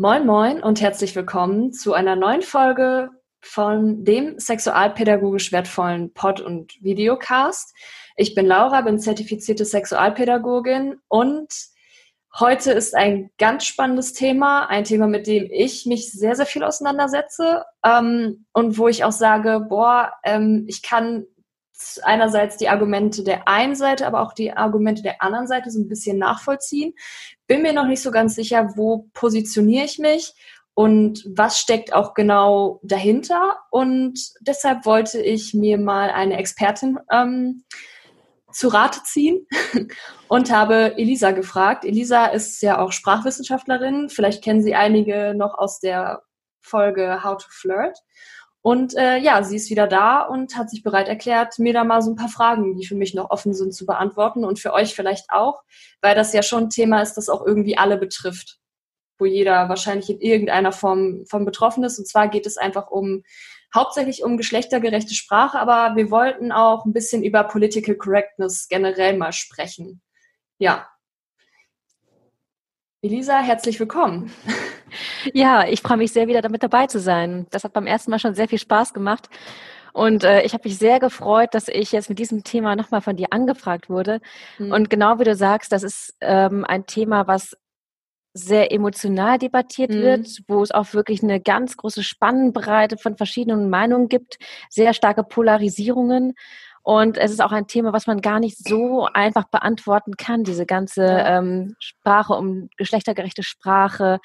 Moin Moin und herzlich willkommen zu einer neuen Folge von dem sexualpädagogisch wertvollen Pod- und Videocast. Ich bin Laura, bin zertifizierte Sexualpädagogin und heute ist ein ganz spannendes Thema, ein Thema, mit dem ich mich sehr, sehr viel auseinandersetze ähm, und wo ich auch sage, boah, ähm, ich kann einerseits die Argumente der einen Seite, aber auch die Argumente der anderen Seite so ein bisschen nachvollziehen. Bin mir noch nicht so ganz sicher, wo positioniere ich mich und was steckt auch genau dahinter. Und deshalb wollte ich mir mal eine Expertin ähm, zu Rate ziehen und habe Elisa gefragt. Elisa ist ja auch Sprachwissenschaftlerin. Vielleicht kennen Sie einige noch aus der Folge How to Flirt. Und äh, ja, sie ist wieder da und hat sich bereit erklärt, mir da mal so ein paar Fragen, die für mich noch offen sind, zu beantworten und für euch vielleicht auch, weil das ja schon ein Thema ist, das auch irgendwie alle betrifft, wo jeder wahrscheinlich in irgendeiner Form von betroffen ist. Und zwar geht es einfach um hauptsächlich um geschlechtergerechte Sprache, aber wir wollten auch ein bisschen über Political Correctness generell mal sprechen. Ja. Elisa, herzlich willkommen. Ja, ich freue mich sehr, wieder damit dabei zu sein. Das hat beim ersten Mal schon sehr viel Spaß gemacht. Und äh, ich habe mich sehr gefreut, dass ich jetzt mit diesem Thema nochmal von dir angefragt wurde. Mhm. Und genau wie du sagst, das ist ähm, ein Thema, was sehr emotional debattiert mhm. wird, wo es auch wirklich eine ganz große Spannbreite von verschiedenen Meinungen gibt, sehr starke Polarisierungen. Und es ist auch ein Thema, was man gar nicht so einfach beantworten kann, diese ganze ähm, Sprache um geschlechtergerechte Sprache,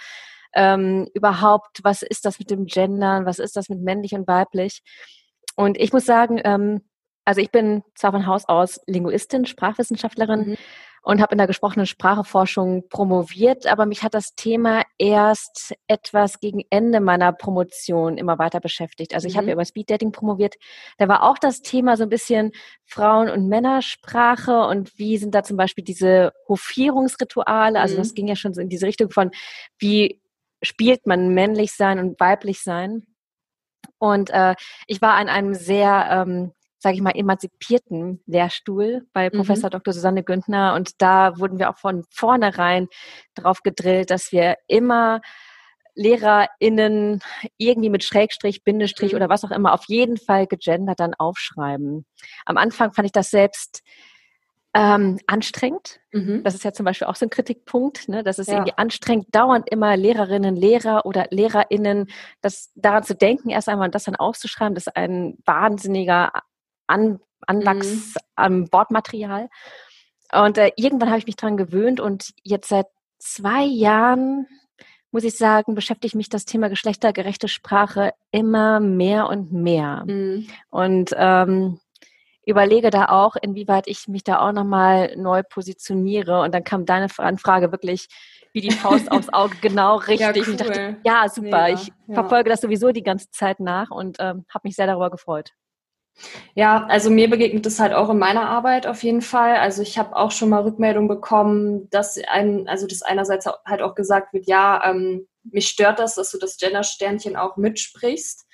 ähm, überhaupt, was ist das mit dem Gendern, was ist das mit männlich und weiblich. Und ich muss sagen, ähm, also ich bin zwar von Haus aus Linguistin, Sprachwissenschaftlerin mhm. und habe in der gesprochenen Spracheforschung promoviert, aber mich hat das Thema erst etwas gegen Ende meiner Promotion immer weiter beschäftigt. Also ich mhm. habe ja über Speeddating promoviert. Da war auch das Thema so ein bisschen Frauen- und Männersprache und wie sind da zum Beispiel diese Hofierungsrituale. Also mhm. das ging ja schon so in diese Richtung von, wie spielt man männlich sein und weiblich sein. Und äh, ich war an einem sehr, ähm, sage ich mal, emanzipierten Lehrstuhl bei mhm. Professor Dr. Susanne Güntner. Und da wurden wir auch von vornherein drauf gedrillt, dass wir immer LehrerInnen irgendwie mit Schrägstrich, Bindestrich mhm. oder was auch immer auf jeden Fall gegendert dann aufschreiben. Am Anfang fand ich das selbst ähm, anstrengend. Mhm. Das ist ja zum Beispiel auch so ein Kritikpunkt, ne? dass es ja. irgendwie anstrengend, dauernd immer Lehrerinnen, Lehrer oder LehrerInnen, das daran zu denken, erst einmal das dann aufzuschreiben, das ist ein wahnsinniger An Anwachs mhm. am Wortmaterial. Und äh, irgendwann habe ich mich daran gewöhnt und jetzt seit zwei Jahren, muss ich sagen, beschäftigt mich das Thema geschlechtergerechte Sprache immer mehr und mehr. Mhm. Und ähm, überlege da auch, inwieweit ich mich da auch nochmal neu positioniere. Und dann kam deine Anfrage wirklich wie die Faust aufs Auge genau richtig. Ja, cool. Ich dachte, ja, super. Mega, ich ja. verfolge das sowieso die ganze Zeit nach und ähm, habe mich sehr darüber gefreut. Ja, also mir begegnet es halt auch in meiner Arbeit auf jeden Fall. Also ich habe auch schon mal Rückmeldung bekommen, dass ein, also dass einerseits halt auch gesagt wird, ja, ähm, mich stört das, dass du das Gender-Sternchen auch mitsprichst.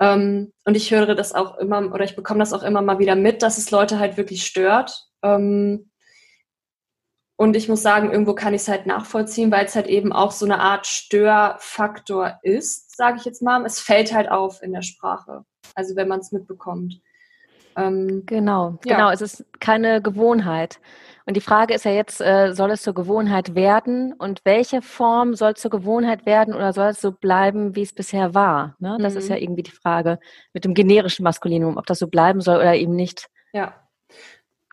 Ähm, und ich höre das auch immer, oder ich bekomme das auch immer mal wieder mit, dass es Leute halt wirklich stört. Ähm, und ich muss sagen, irgendwo kann ich es halt nachvollziehen, weil es halt eben auch so eine Art Störfaktor ist, sage ich jetzt mal. Es fällt halt auf in der Sprache, also wenn man es mitbekommt. Ähm, genau, ja. genau. Es ist keine Gewohnheit. Und die Frage ist ja jetzt, äh, soll es zur Gewohnheit werden und welche Form soll zur Gewohnheit werden oder soll es so bleiben, wie es bisher war? Ne? Das mhm. ist ja mhm. irgendwie die Frage mit dem generischen Maskulinum, ob das so bleiben soll oder eben nicht. Ja.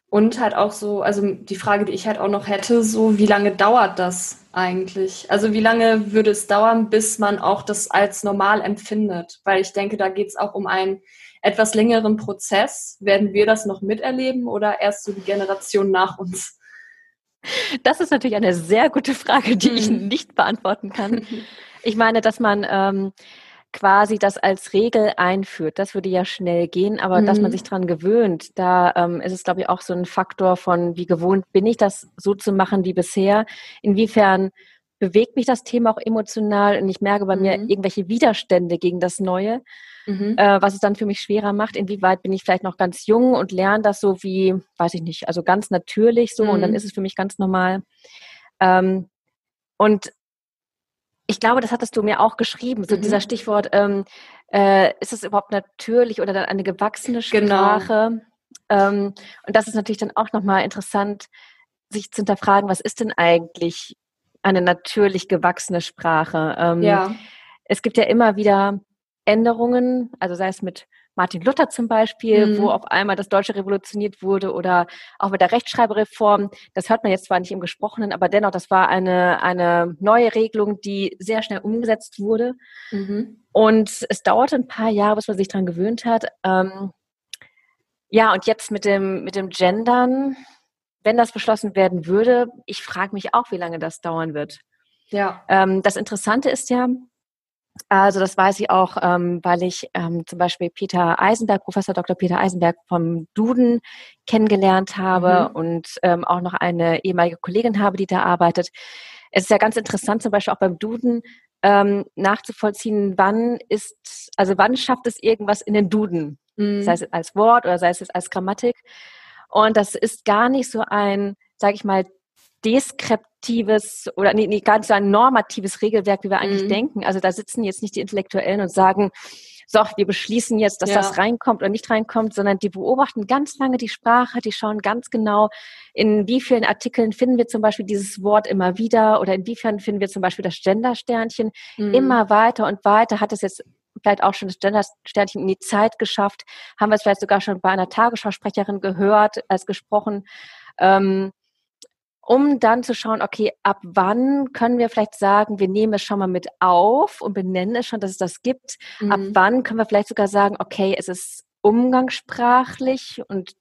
Und halt auch so, also die Frage, die ich halt auch noch hätte, so wie lange dauert das eigentlich? Also wie lange würde es dauern, bis man auch das als normal empfindet? Weil ich denke, da geht es auch um ein etwas längeren Prozess. Werden wir das noch miterleben oder erst so die Generation nach uns? Das ist natürlich eine sehr gute Frage, die ich mhm. nicht beantworten kann. Ich meine, dass man ähm, quasi das als Regel einführt, das würde ja schnell gehen, aber mhm. dass man mhm. sich dran gewöhnt, da ähm, ist es, glaube ich, auch so ein Faktor von, wie gewohnt bin ich, das so zu machen wie bisher. Inwiefern bewegt mich das Thema auch emotional und ich merke bei mhm. mir irgendwelche Widerstände gegen das Neue mhm. äh, was es dann für mich schwerer macht. Inwieweit bin ich vielleicht noch ganz jung und lerne das so wie, weiß ich nicht, also ganz natürlich so mhm. und dann mhm. ist es für mich ganz normal. Ähm, und ich glaube, das hattest du mir auch geschrieben, so mhm. dieser Stichwort, ähm, äh, ist es überhaupt natürlich oder dann eine gewachsene genau. Sprache? Genau. Ähm, und das ist natürlich dann auch nochmal interessant, sich zu hinterfragen, was ist denn eigentlich eine natürlich gewachsene Sprache? Ähm, ja. Es gibt ja immer wieder Änderungen, also sei es mit Martin Luther zum Beispiel, mhm. wo auf einmal das Deutsche revolutioniert wurde oder auch mit der Rechtschreibereform. Das hört man jetzt zwar nicht im Gesprochenen, aber dennoch, das war eine, eine neue Regelung, die sehr schnell umgesetzt wurde. Mhm. Und es dauerte ein paar Jahre, bis man sich daran gewöhnt hat. Ähm, ja, und jetzt mit dem, mit dem Gendern, wenn das beschlossen werden würde, ich frage mich auch, wie lange das dauern wird. Ja. Ähm, das Interessante ist ja, also das weiß ich auch, ähm, weil ich ähm, zum Beispiel Peter Eisenberg, Professor Dr. Peter Eisenberg vom Duden kennengelernt habe mhm. und ähm, auch noch eine ehemalige Kollegin habe, die da arbeitet. Es ist ja ganz interessant, zum Beispiel auch beim Duden ähm, nachzuvollziehen, wann ist, also wann schafft es irgendwas in den Duden, mhm. sei es als Wort oder sei es als Grammatik. Und das ist gar nicht so ein, sage ich mal, deskriptives oder nee, nee, ganz so ein normatives Regelwerk, wie wir eigentlich mhm. denken. Also da sitzen jetzt nicht die Intellektuellen und sagen, so, wir beschließen jetzt, dass ja. das reinkommt oder nicht reinkommt, sondern die beobachten ganz lange die Sprache, die schauen ganz genau, in wie vielen Artikeln finden wir zum Beispiel dieses Wort immer wieder oder inwiefern finden wir zum Beispiel das Gender-Sternchen. Mhm. Immer weiter und weiter hat es jetzt vielleicht auch schon das Gender-Sternchen in die Zeit geschafft, haben wir es vielleicht sogar schon bei einer Tagesschausprecherin gehört, als gesprochen. Ähm, um dann zu schauen, okay, ab wann können wir vielleicht sagen, wir nehmen es schon mal mit auf und benennen es schon, dass es das gibt. Mhm. Ab wann können wir vielleicht sogar sagen, okay, es ist umgangssprachlich und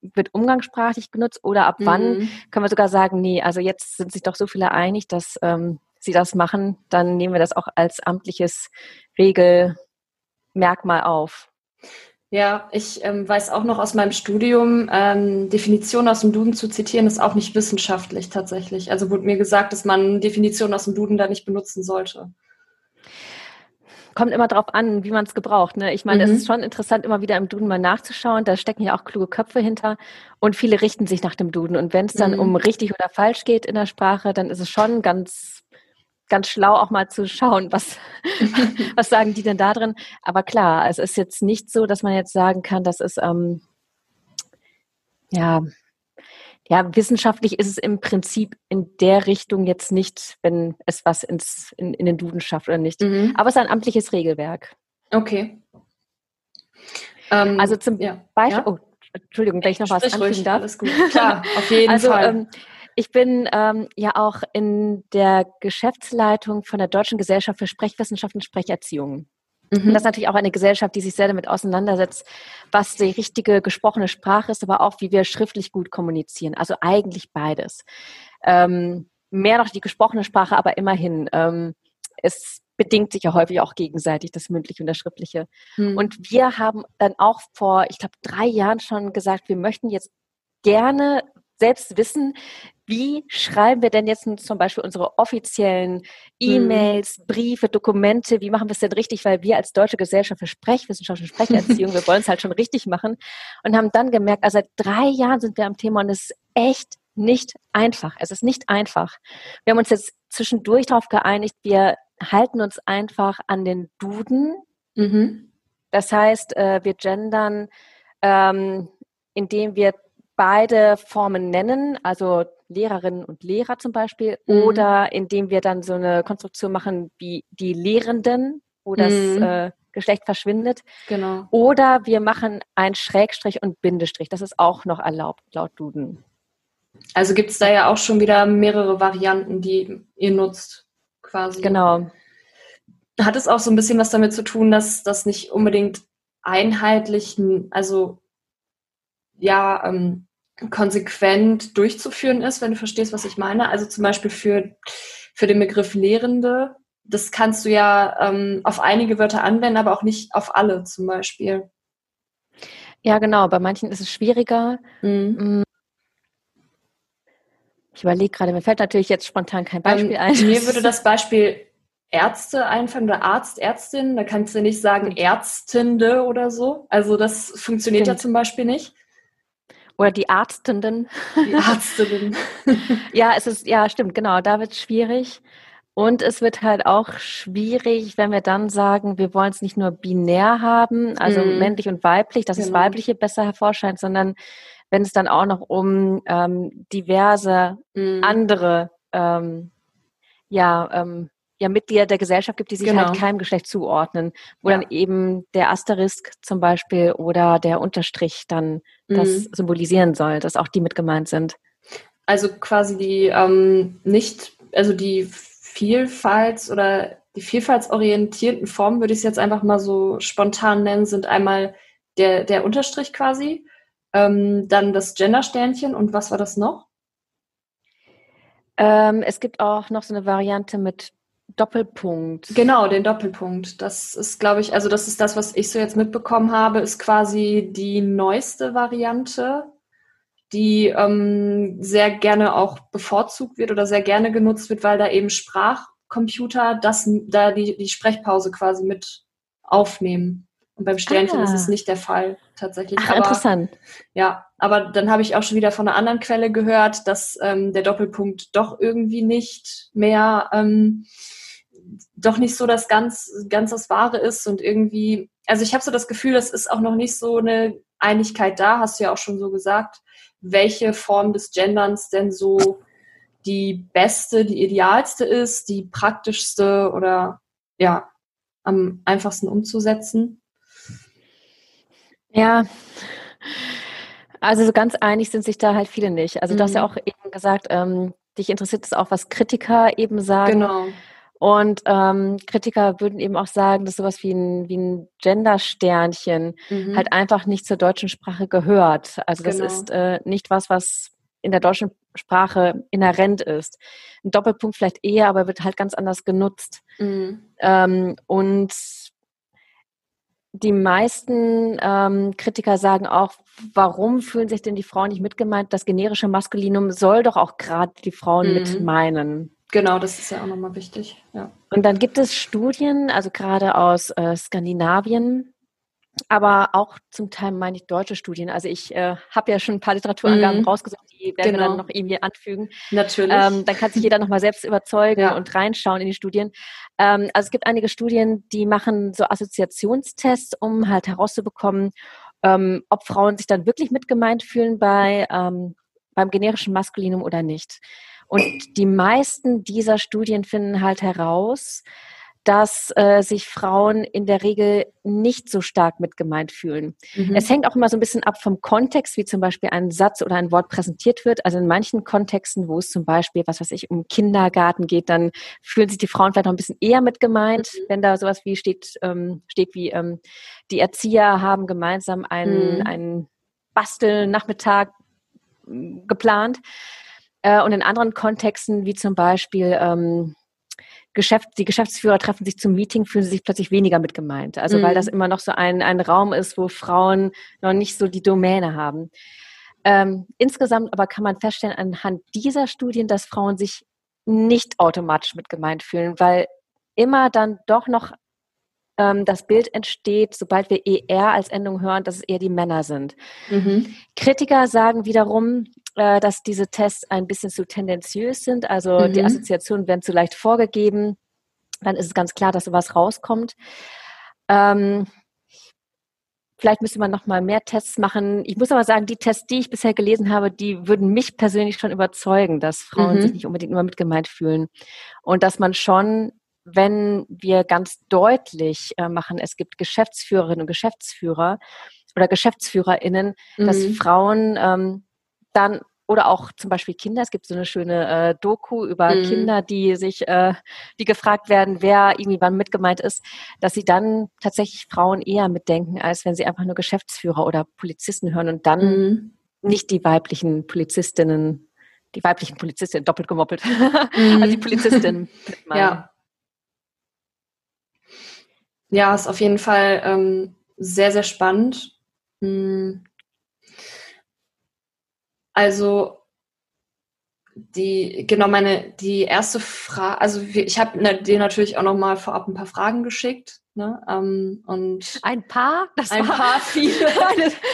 wird umgangssprachlich genutzt oder ab mhm. wann können wir sogar sagen, nee, also jetzt sind sich doch so viele einig, dass ähm, sie das machen, dann nehmen wir das auch als amtliches Regelmerkmal auf. Ja, ich ähm, weiß auch noch aus meinem Studium, ähm, Definitionen aus dem Duden zu zitieren, ist auch nicht wissenschaftlich tatsächlich. Also wurde mir gesagt, dass man Definitionen aus dem Duden da nicht benutzen sollte. Kommt immer darauf an, wie man es gebraucht. Ne? Ich meine, es mhm. ist schon interessant, immer wieder im Duden mal nachzuschauen. Da stecken ja auch kluge Köpfe hinter und viele richten sich nach dem Duden. Und wenn es dann mhm. um richtig oder falsch geht in der Sprache, dann ist es schon ganz ganz schlau auch mal zu schauen, was, was sagen die denn da drin. Aber klar, es ist jetzt nicht so, dass man jetzt sagen kann, das ist, ähm, ja, ja, wissenschaftlich ist es im Prinzip in der Richtung jetzt nicht, wenn es was ins, in, in den Duden schafft oder nicht. Mhm. Aber es ist ein amtliches Regelwerk. Okay. Ähm, also zum ja. Beispiel, ja? oh, Entschuldigung, wenn ich noch was anfügen darf. Alles gut. Klar, auf jeden also, Fall. Ähm, ich bin ähm, ja auch in der Geschäftsleitung von der Deutschen Gesellschaft für Sprechwissenschaft und Sprecherziehung. Mhm. Und das ist natürlich auch eine Gesellschaft, die sich sehr damit auseinandersetzt, was die richtige gesprochene Sprache ist, aber auch, wie wir schriftlich gut kommunizieren. Also eigentlich beides. Ähm, mehr noch die gesprochene Sprache, aber immerhin. Ähm, es bedingt sich ja häufig auch gegenseitig, das mündliche und das schriftliche. Mhm. Und wir haben dann auch vor, ich glaube, drei Jahren schon gesagt, wir möchten jetzt gerne selbst wissen, wie schreiben wir denn jetzt zum Beispiel unsere offiziellen E-Mails, mhm. Briefe, Dokumente, wie machen wir es denn richtig, weil wir als Deutsche Gesellschaft für Sprechwissenschaft und Sprecherziehung, wir wollen es halt schon richtig machen und haben dann gemerkt, also seit drei Jahren sind wir am Thema und es ist echt nicht einfach. Es ist nicht einfach. Wir haben uns jetzt zwischendurch darauf geeinigt, wir halten uns einfach an den Duden. Mhm. Das heißt, äh, wir gendern, ähm, indem wir beide Formen nennen, also Lehrerinnen und Lehrer zum Beispiel, mhm. oder indem wir dann so eine Konstruktion machen wie die Lehrenden, wo das mhm. äh, Geschlecht verschwindet. Genau. Oder wir machen ein Schrägstrich und Bindestrich. Das ist auch noch erlaubt laut Duden. Also gibt es da ja auch schon wieder mehrere Varianten, die ihr nutzt, quasi. Genau. Hat es auch so ein bisschen was damit zu tun, dass das nicht unbedingt einheitlich, also ja, ähm, konsequent durchzuführen ist, wenn du verstehst, was ich meine. Also zum Beispiel für, für den Begriff Lehrende, das kannst du ja ähm, auf einige Wörter anwenden, aber auch nicht auf alle zum Beispiel. Ja, genau. Bei manchen ist es schwieriger. Mhm. Mm. Ich überlege gerade, mir fällt natürlich jetzt spontan kein Beispiel ähm, ein. Mir würde das Beispiel Ärzte einfallen oder Arzt, Ärztin. Da kannst du nicht sagen Ärztinde oder so. Also das funktioniert Stimmt. ja zum Beispiel nicht. Oder die Arztenden. Die Arztenden. ja, es ist, ja, stimmt, genau, da wird es schwierig. Und es wird halt auch schwierig, wenn wir dann sagen, wir wollen es nicht nur binär haben, also mm. männlich und weiblich, dass genau. das Weibliche besser hervorscheint, sondern wenn es dann auch noch um ähm, diverse mm. andere ähm, ja, ähm, ja Mitglieder der Gesellschaft gibt, die sich halt genau. halt keinem Geschlecht zuordnen, wo ja. dann eben der Asterisk zum Beispiel oder der Unterstrich dann mm. das mhm. symbolisieren soll, dass auch die mit gemeint sind. Also quasi die ähm, nicht, also die Vielfalt oder die vielfaltsorientierten Formen, würde ich es jetzt einfach mal so spontan nennen, sind einmal der, der Unterstrich quasi, ähm, dann das Gendersternchen und was war das noch? Ähm, es gibt auch noch so eine Variante mit Doppelpunkt. Genau, den Doppelpunkt. Das ist, glaube ich, also das ist das, was ich so jetzt mitbekommen habe, ist quasi die neueste Variante die ähm, sehr gerne auch bevorzugt wird oder sehr gerne genutzt wird, weil da eben Sprachcomputer das, da die, die Sprechpause quasi mit aufnehmen. Und beim Sternchen ah. ist es nicht der Fall tatsächlich. Ach, aber, interessant. Ja, aber dann habe ich auch schon wieder von einer anderen Quelle gehört, dass ähm, der Doppelpunkt doch irgendwie nicht mehr, ähm, doch nicht so das ganz, ganz das Wahre ist und irgendwie, also ich habe so das Gefühl, das ist auch noch nicht so eine Einigkeit da, hast du ja auch schon so gesagt, welche Form des Genderns denn so die beste, die idealste ist, die praktischste oder ja, am einfachsten umzusetzen? Ja, also so ganz einig sind sich da halt viele nicht. Also mhm. du hast ja mhm. auch eben gesagt, ähm, dich interessiert es auch, was Kritiker eben sagen. Genau. Und ähm, Kritiker würden eben auch sagen, dass sowas wie ein, wie ein Gender-Sternchen mhm. halt einfach nicht zur deutschen Sprache gehört. Also das genau. ist äh, nicht was, was in der deutschen Sprache inhärent ist. Ein Doppelpunkt vielleicht eher, aber wird halt ganz anders genutzt. Mhm. Ähm, und die meisten ähm, Kritiker sagen auch, warum fühlen sich denn die Frauen nicht mitgemeint? Das generische Maskulinum soll doch auch gerade die Frauen mhm. mit meinen. Genau, das ist ja auch nochmal wichtig. Ja. Und dann gibt es Studien, also gerade aus äh, Skandinavien, aber auch zum Teil meine ich deutsche Studien. Also ich äh, habe ja schon ein paar Literaturangaben mm. rausgesucht, die werden genau. wir dann noch irgendwie anfügen. Natürlich. Ähm, dann kann sich jeder nochmal selbst überzeugen ja. und reinschauen in die Studien. Ähm, also es gibt einige Studien, die machen so Assoziationstests, um halt herauszubekommen, ähm, ob Frauen sich dann wirklich mitgemeint fühlen bei ähm, beim generischen Maskulinum oder nicht. Und die meisten dieser Studien finden halt heraus, dass äh, sich Frauen in der Regel nicht so stark mit gemeint fühlen. Mhm. Es hängt auch immer so ein bisschen ab vom Kontext, wie zum Beispiel ein Satz oder ein Wort präsentiert wird. Also in manchen Kontexten, wo es zum Beispiel, was weiß ich, um Kindergarten geht, dann fühlen sich die Frauen vielleicht noch ein bisschen eher mit gemeint, mhm. wenn da sowas wie steht, ähm, steht wie ähm, die Erzieher haben gemeinsam einen, mhm. einen Bastelnachmittag hm, geplant. Äh, und in anderen Kontexten, wie zum Beispiel ähm, Geschäft, die Geschäftsführer treffen sich zum Meeting, fühlen sie sich plötzlich weniger mit gemeint. Also mhm. weil das immer noch so ein, ein Raum ist, wo Frauen noch nicht so die Domäne haben. Ähm, insgesamt aber kann man feststellen anhand dieser Studien, dass Frauen sich nicht automatisch mit gemeint fühlen, weil immer dann doch noch ähm, das Bild entsteht, sobald wir ER als Endung hören, dass es eher die Männer sind. Mhm. Kritiker sagen wiederum, äh, dass diese Tests ein bisschen zu tendenziös sind, also mhm. die Assoziationen werden zu leicht vorgegeben. Dann ist es ganz klar, dass sowas rauskommt. Ähm, Vielleicht müsste man noch mal mehr Tests machen. Ich muss aber sagen, die Tests, die ich bisher gelesen habe, die würden mich persönlich schon überzeugen, dass Frauen mhm. sich nicht unbedingt immer mitgemeint fühlen und dass man schon wenn wir ganz deutlich äh, machen, es gibt Geschäftsführerinnen und Geschäftsführer oder GeschäftsführerInnen, mhm. dass Frauen ähm, dann oder auch zum Beispiel Kinder. Es gibt so eine schöne äh, Doku über mhm. Kinder, die sich, äh, die gefragt werden, wer irgendwie wann mitgemeint ist, dass sie dann tatsächlich Frauen eher mitdenken, als wenn sie einfach nur Geschäftsführer oder Polizisten hören und dann mhm. nicht die weiblichen Polizistinnen, die weiblichen Polizistinnen doppelt gemoppelt, mhm. also die Polizistinnen. ja. Ja, ist auf jeden Fall ähm, sehr, sehr spannend. Hm. Also die, genau, meine, die erste Frage, also ich habe dir natürlich auch noch mal vorab ein paar Fragen geschickt. Ne? Ähm, und ein paar? Das ein war paar viele.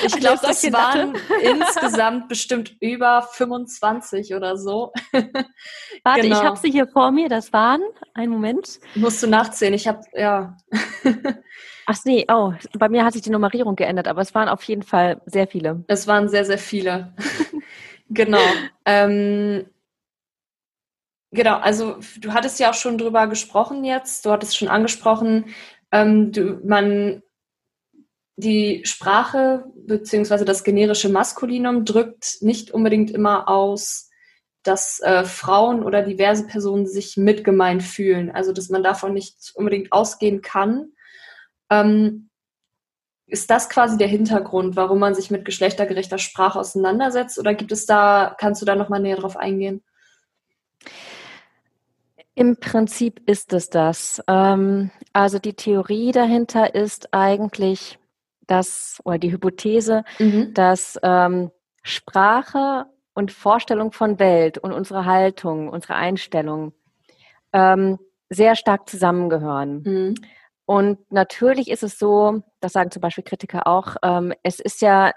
ich glaube, das waren insgesamt bestimmt über 25 oder so. Warte, genau. ich habe sie hier vor mir. Das waren, einen Moment. Musst du nachzählen. Ich habe, ja. Ach nee, oh, bei mir hat sich die Nummerierung geändert, aber es waren auf jeden Fall sehr viele. Es waren sehr, sehr viele. genau. Ähm, Genau, also du hattest ja auch schon drüber gesprochen jetzt, du hattest schon angesprochen, ähm, du, man die Sprache beziehungsweise das generische Maskulinum drückt nicht unbedingt immer aus, dass äh, Frauen oder diverse Personen sich mitgemeint fühlen. Also dass man davon nicht unbedingt ausgehen kann. Ähm, ist das quasi der Hintergrund, warum man sich mit geschlechtergerechter Sprache auseinandersetzt? Oder gibt es da, kannst du da nochmal näher drauf eingehen? Im Prinzip ist es das. Ähm, also die Theorie dahinter ist eigentlich, dass, oder die Hypothese, mhm. dass ähm, Sprache und Vorstellung von Welt und unsere Haltung, unsere Einstellung ähm, sehr stark zusammengehören. Mhm. Und natürlich ist es so, das sagen zum Beispiel Kritiker auch, es ist ja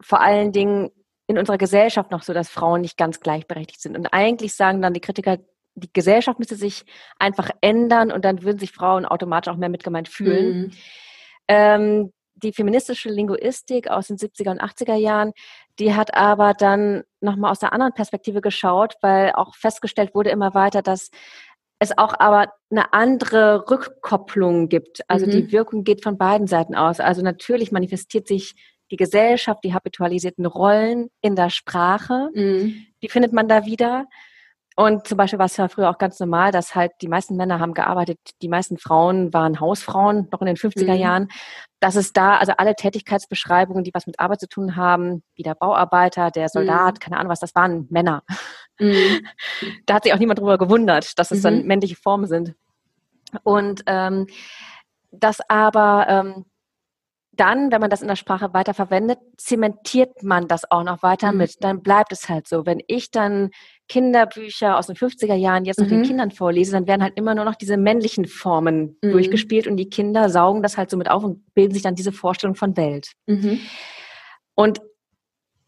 vor allen Dingen in unserer Gesellschaft noch so, dass Frauen nicht ganz gleichberechtigt sind. Und eigentlich sagen dann die Kritiker, die Gesellschaft müsste sich einfach ändern und dann würden sich Frauen automatisch auch mehr mitgemeint fühlen. Mhm. Ähm, die feministische Linguistik aus den 70er und 80er Jahren, die hat aber dann nochmal aus einer anderen Perspektive geschaut, weil auch festgestellt wurde immer weiter, dass es auch aber eine andere Rückkopplung gibt. Also mhm. die Wirkung geht von beiden Seiten aus. Also natürlich manifestiert sich die Gesellschaft, die habitualisierten Rollen in der Sprache, mhm. die findet man da wieder. Und zum Beispiel war es ja früher auch ganz normal, dass halt die meisten Männer haben gearbeitet, die meisten Frauen waren Hausfrauen, noch in den 50er mhm. Jahren. Dass es da, also alle Tätigkeitsbeschreibungen, die was mit Arbeit zu tun haben, wie der Bauarbeiter, der Soldat, mhm. keine Ahnung was, das waren Männer. Mhm. Da hat sich auch niemand drüber gewundert, dass es dann mhm. männliche Formen sind. Und ähm, dass aber ähm, dann, wenn man das in der Sprache weiter verwendet, zementiert man das auch noch weiter mhm. mit. Dann bleibt es halt so. Wenn ich dann Kinderbücher aus den 50er Jahren jetzt noch mhm. den Kindern vorlese, dann werden halt immer nur noch diese männlichen Formen mhm. durchgespielt und die Kinder saugen das halt so mit auf und bilden sich dann diese Vorstellung von Welt. Mhm. Und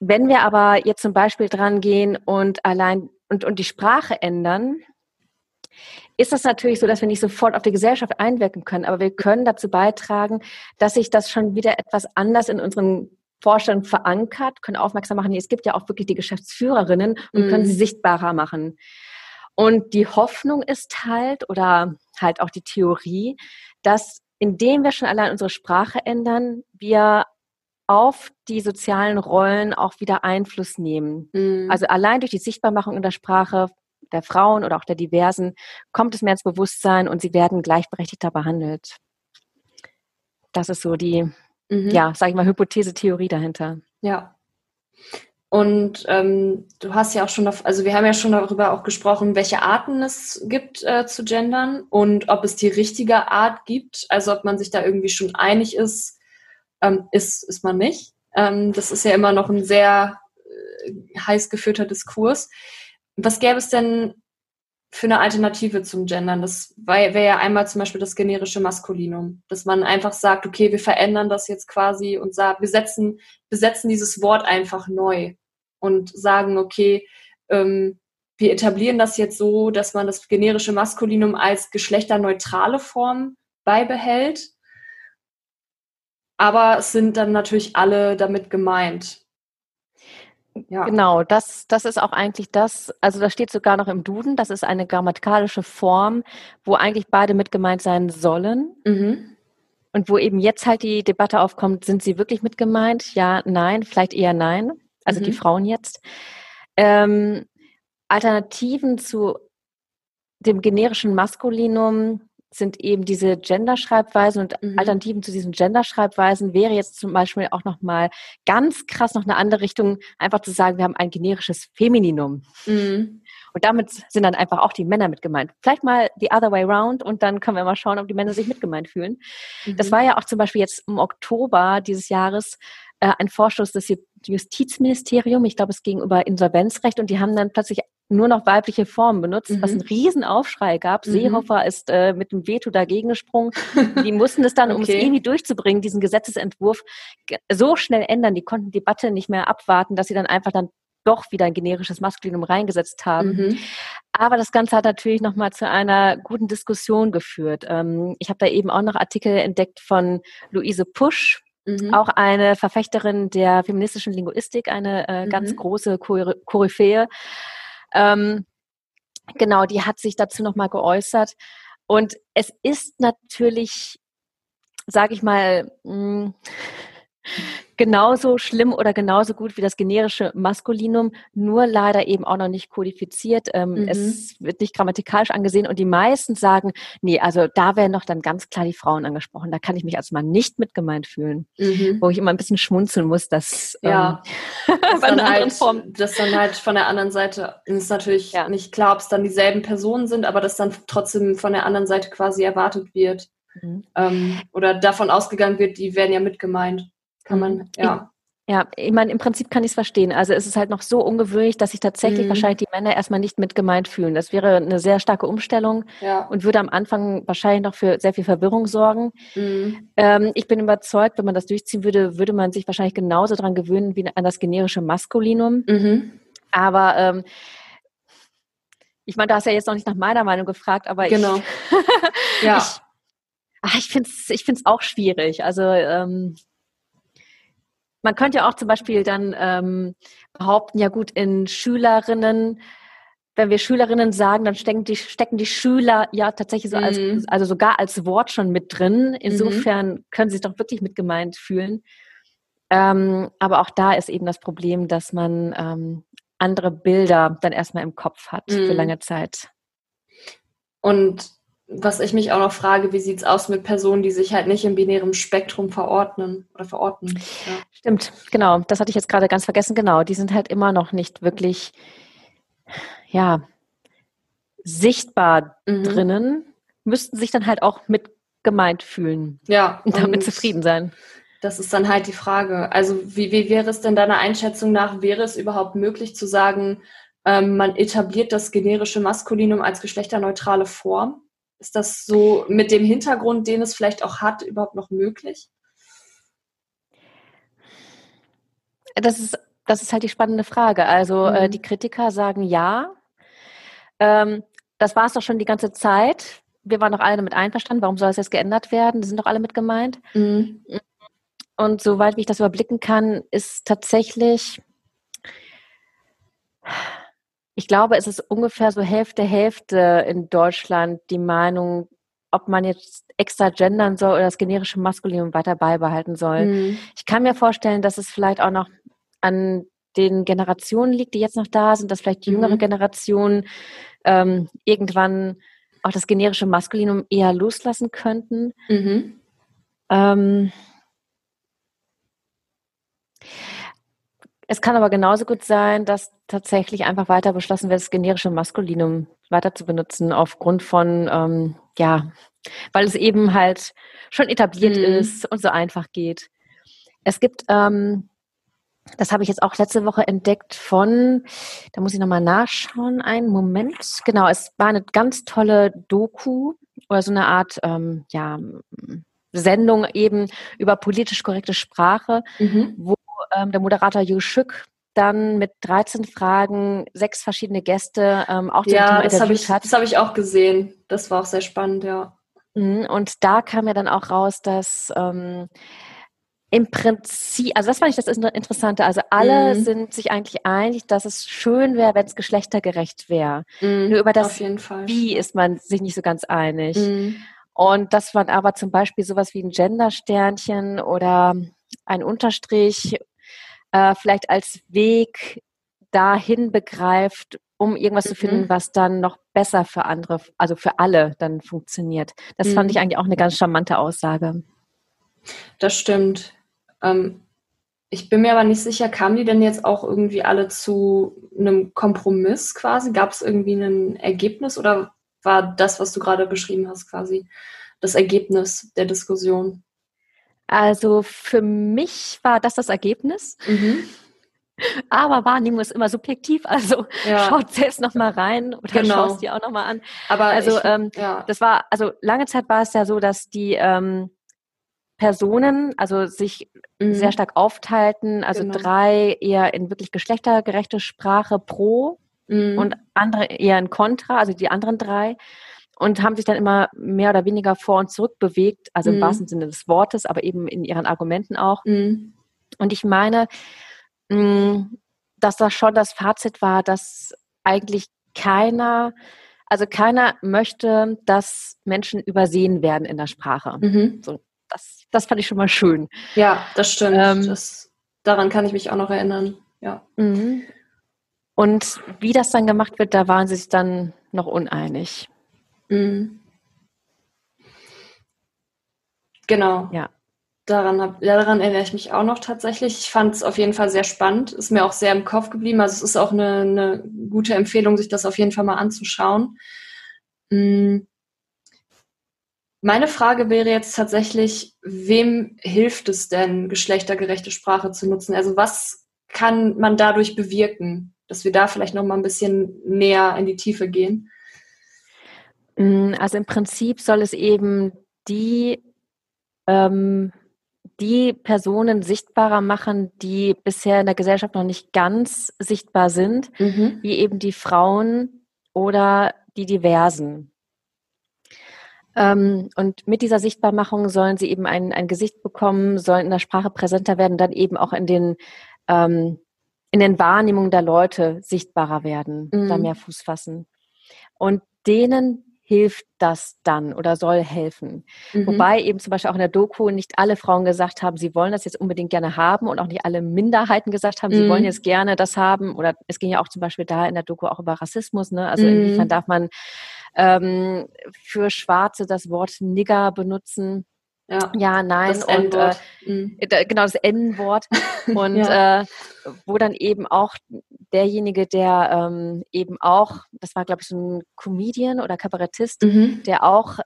wenn wir aber jetzt zum Beispiel dran gehen und allein und, und die Sprache ändern, ist das natürlich so, dass wir nicht sofort auf die Gesellschaft einwirken können, aber wir können dazu beitragen, dass sich das schon wieder etwas anders in unseren Vorstellungen verankert, können aufmerksam machen, es gibt ja auch wirklich die Geschäftsführerinnen und mm. können sie sichtbarer machen. Und die Hoffnung ist halt, oder halt auch die Theorie, dass indem wir schon allein unsere Sprache ändern, wir auf die sozialen Rollen auch wieder Einfluss nehmen. Mm. Also allein durch die Sichtbarmachung in der Sprache der Frauen oder auch der Diversen kommt es mehr ins Bewusstsein und sie werden gleichberechtigter behandelt. Das ist so die, mhm. ja, sag ich mal, Hypothese-Theorie dahinter. Ja. Und ähm, du hast ja auch schon, auf, also wir haben ja schon darüber auch gesprochen, welche Arten es gibt äh, zu gendern und ob es die richtige Art gibt, also ob man sich da irgendwie schon einig ist, ähm, ist, ist man nicht. Ähm, das ist ja immer noch ein sehr äh, heiß geführter Diskurs. Was gäbe es denn für eine Alternative zum Gendern? Das wäre ja einmal zum Beispiel das generische Maskulinum, dass man einfach sagt, okay, wir verändern das jetzt quasi und sagen, wir setzen, besetzen dieses Wort einfach neu und sagen, okay, ähm, wir etablieren das jetzt so, dass man das generische Maskulinum als geschlechterneutrale Form beibehält. Aber es sind dann natürlich alle damit gemeint. Ja. Genau, das, das ist auch eigentlich das, also das steht sogar noch im Duden, das ist eine grammatikalische Form, wo eigentlich beide mit gemeint sein sollen. Mhm. Und wo eben jetzt halt die Debatte aufkommt, sind sie wirklich mit gemeint? Ja, nein, vielleicht eher nein. Also mhm. die Frauen jetzt. Ähm, Alternativen zu dem generischen Maskulinum sind eben diese Genderschreibweisen und mhm. Alternativen zu diesen Genderschreibweisen wäre jetzt zum Beispiel auch nochmal ganz krass noch eine andere Richtung, einfach zu sagen, wir haben ein generisches Femininum. Mhm. Und damit sind dann einfach auch die Männer mit gemeint. Vielleicht mal the other way round und dann können wir mal schauen, ob die Männer sich mit gemeint fühlen. Mhm. Das war ja auch zum Beispiel jetzt im Oktober dieses Jahres äh, ein Vorstoß des Justizministeriums, ich glaube, es ging über Insolvenzrecht und die haben dann plötzlich nur noch weibliche Formen benutzt, mhm. was einen riesen Aufschrei gab. Mhm. Seehofer ist äh, mit dem Veto dagegen gesprungen. Die mussten es dann, okay. um es irgendwie durchzubringen, diesen Gesetzesentwurf so schnell ändern. Die konnten die Debatte nicht mehr abwarten, dass sie dann einfach dann doch wieder ein generisches Maskulinum reingesetzt haben. Mhm. Aber das Ganze hat natürlich nochmal zu einer guten Diskussion geführt. Ähm, ich habe da eben auch noch Artikel entdeckt von Luise Pusch, mhm. auch eine Verfechterin der feministischen Linguistik, eine äh, ganz mhm. große Koryphäe. Ähm, genau, die hat sich dazu nochmal geäußert. Und es ist natürlich, sage ich mal, mh, mm, genauso schlimm oder genauso gut wie das generische Maskulinum, nur leider eben auch noch nicht kodifiziert. Ähm, mhm. Es wird nicht grammatikalisch angesehen und die meisten sagen, nee, also da werden noch dann ganz klar die Frauen angesprochen. Da kann ich mich als Mann nicht mit gemeint fühlen. Mhm. Wo ich immer ein bisschen schmunzeln muss, dass ja. Ähm, das, dann halt, das dann halt von der anderen Seite ist natürlich ja. nicht klar, ob es dann dieselben Personen sind, aber dass dann trotzdem von der anderen Seite quasi erwartet wird. Mhm. Ähm, oder davon ausgegangen wird, die werden ja mit gemeint. Kann man, mhm. ja. Ja, ich meine, im Prinzip kann ich es verstehen. Also es ist halt noch so ungewöhnlich, dass sich tatsächlich mhm. wahrscheinlich die Männer erstmal nicht mit gemeint fühlen. Das wäre eine sehr starke Umstellung ja. und würde am Anfang wahrscheinlich noch für sehr viel Verwirrung sorgen. Mhm. Ähm, ich bin überzeugt, wenn man das durchziehen würde, würde man sich wahrscheinlich genauso daran gewöhnen wie an das generische Maskulinum. Mhm. Aber ähm, ich meine, du hast ja jetzt noch nicht nach meiner Meinung gefragt, aber genau. ich, ja. ich, ach, ich finde es ich find's auch schwierig. Also ähm, man könnte ja auch zum Beispiel dann ähm, behaupten, ja gut, in Schülerinnen, wenn wir Schülerinnen sagen, dann stecken die, stecken die Schüler ja tatsächlich so als, mhm. also sogar als Wort schon mit drin. Insofern mhm. können sie sich doch wirklich mit gemeint fühlen. Ähm, aber auch da ist eben das Problem, dass man ähm, andere Bilder dann erstmal im Kopf hat mhm. für lange Zeit. Und was ich mich auch noch frage, wie sieht es aus mit Personen, die sich halt nicht im binären Spektrum verordnen oder verorten? Ja. Stimmt, genau. Das hatte ich jetzt gerade ganz vergessen. Genau, die sind halt immer noch nicht wirklich, ja, sichtbar mhm. drinnen, müssten sich dann halt auch mit gemeint fühlen. Ja. Und damit und zufrieden sein. Das ist dann halt die Frage. Also wie, wie wäre es denn deiner Einschätzung nach, wäre es überhaupt möglich zu sagen, ähm, man etabliert das generische Maskulinum als geschlechterneutrale Form? Ist das so mit dem Hintergrund, den es vielleicht auch hat, überhaupt noch möglich? Das ist, das ist halt die spannende Frage. Also äh, mhm. äh, die Kritiker sagen ja. Ähm, das war es doch schon die ganze Zeit. Wir waren doch alle damit einverstanden. Warum soll es jetzt geändert werden? Die sind doch alle mit gemeint. Mhm. Und soweit wie ich das überblicken kann, ist tatsächlich ich glaube, es ist ungefähr so Hälfte, Hälfte in Deutschland die Meinung, ob man jetzt extra gendern soll oder das generische Maskulinum weiter beibehalten soll. Mhm. Ich kann mir vorstellen, dass es vielleicht auch noch an den Generationen liegt, die jetzt noch da sind, dass vielleicht die mhm. jüngere Generation ähm, irgendwann auch das generische Maskulinum eher loslassen könnten. Mhm. Ähm, Es kann aber genauso gut sein, dass tatsächlich einfach weiter beschlossen wird, das generische Maskulinum weiter zu benutzen, aufgrund von, ähm, ja, weil es eben halt schon etabliert mhm. ist und so einfach geht. Es gibt, ähm, das habe ich jetzt auch letzte Woche entdeckt von, da muss ich nochmal nachschauen, einen Moment. Genau, es war eine ganz tolle Doku oder so eine Art, ähm, ja, Sendung eben über politisch korrekte Sprache, mhm. wo ähm, der Moderator Yu Shuk dann mit 13 Fragen sechs verschiedene Gäste ähm, auch ja, Thema das interviewt ich, hat. Das habe ich auch gesehen. Das war auch sehr spannend, ja. Mhm, und da kam ja dann auch raus, dass ähm, im Prinzip, also das fand ich das Interessante, also alle mhm. sind sich eigentlich einig, dass es schön wäre, wenn es geschlechtergerecht wäre. Mhm, Nur über das Wie ist man sich nicht so ganz einig. Mhm. Und dass man aber zum Beispiel sowas wie ein Gendersternchen oder ein Unterstrich äh, vielleicht als Weg dahin begreift, um irgendwas mhm. zu finden, mhm. was dann noch besser für andere, also für alle dann funktioniert. Das mhm. fand ich mhm. eigentlich auch eine ganz charmante Aussage. Das stimmt. Ähm, ich bin mir aber nicht sicher, kamen die denn jetzt auch irgendwie alle zu einem Kompromiss quasi? Gab es irgendwie ein Ergebnis oder war das, was du gerade beschrieben hast, quasi das Ergebnis der Diskussion? Also für mich war das das Ergebnis. Mhm. Aber Wahrnehmung ist immer subjektiv, also ja. schaut selbst noch mal rein oder genau. schaust dir auch noch mal an. Aber also ich, ähm, ja. das war, also lange Zeit war es ja so, dass die ähm, Personen, also sich mhm. sehr stark aufteilten, also genau. drei eher in wirklich geschlechtergerechte Sprache pro mhm. und andere eher in Contra, also die anderen drei und haben sich dann immer mehr oder weniger vor und zurück bewegt, also mhm. im wahrsten Sinne des Wortes, aber eben in ihren Argumenten auch. Mhm. Und ich meine, mh, dass das schon das Fazit war, dass eigentlich keiner, also keiner möchte, dass Menschen übersehen werden in der Sprache. Mhm. So, das, das fand ich schon mal schön. Ja, das stimmt. Ähm, das, daran kann ich mich auch noch erinnern. Ja. Mhm. Und wie das dann gemacht wird, da waren sie sich dann noch uneinig. Mhm. Genau. Ja. Daran, hab, daran erinnere ich mich auch noch tatsächlich. Ich fand es auf jeden Fall sehr spannend. Ist mir auch sehr im Kopf geblieben. Also es ist auch eine, eine gute Empfehlung, sich das auf jeden Fall mal anzuschauen. Mhm. Meine Frage wäre jetzt tatsächlich, wem hilft es denn, geschlechtergerechte Sprache zu nutzen? Also was kann man dadurch bewirken, dass wir da vielleicht noch mal ein bisschen näher in die Tiefe gehen? Mm, also im Prinzip soll es eben die, ähm, die Personen sichtbarer machen, die bisher in der Gesellschaft noch nicht ganz sichtbar sind, mhm. wie eben die Frauen oder die Diversen. Ähm, und mit dieser Sichtbarmachung sollen sie eben ein, ein Gesicht bekommen, sollen in der Sprache präsenter werden, dann eben auch in den, ähm, in den Wahrnehmungen der Leute sichtbarer werden, mhm. da mehr Fuß fassen. Und denen hilft das dann oder soll helfen. Mhm. Wobei eben zum Beispiel auch in der Doku nicht alle Frauen gesagt haben, sie wollen das jetzt unbedingt gerne haben und auch nicht alle Minderheiten gesagt haben, mhm. sie wollen mhm. jetzt gerne das haben. Oder es ging ja auch zum Beispiel da in der Doku auch über Rassismus. Ne? Also mhm. inwiefern darf man ähm, für Schwarze das Wort Nigger benutzen? Ja, ja nein. Und äh, mhm. genau das N-Wort. Und ja. äh, wo dann eben auch derjenige, der ähm, eben auch, das war glaube ich so ein Comedian oder Kabarettist, mhm. der auch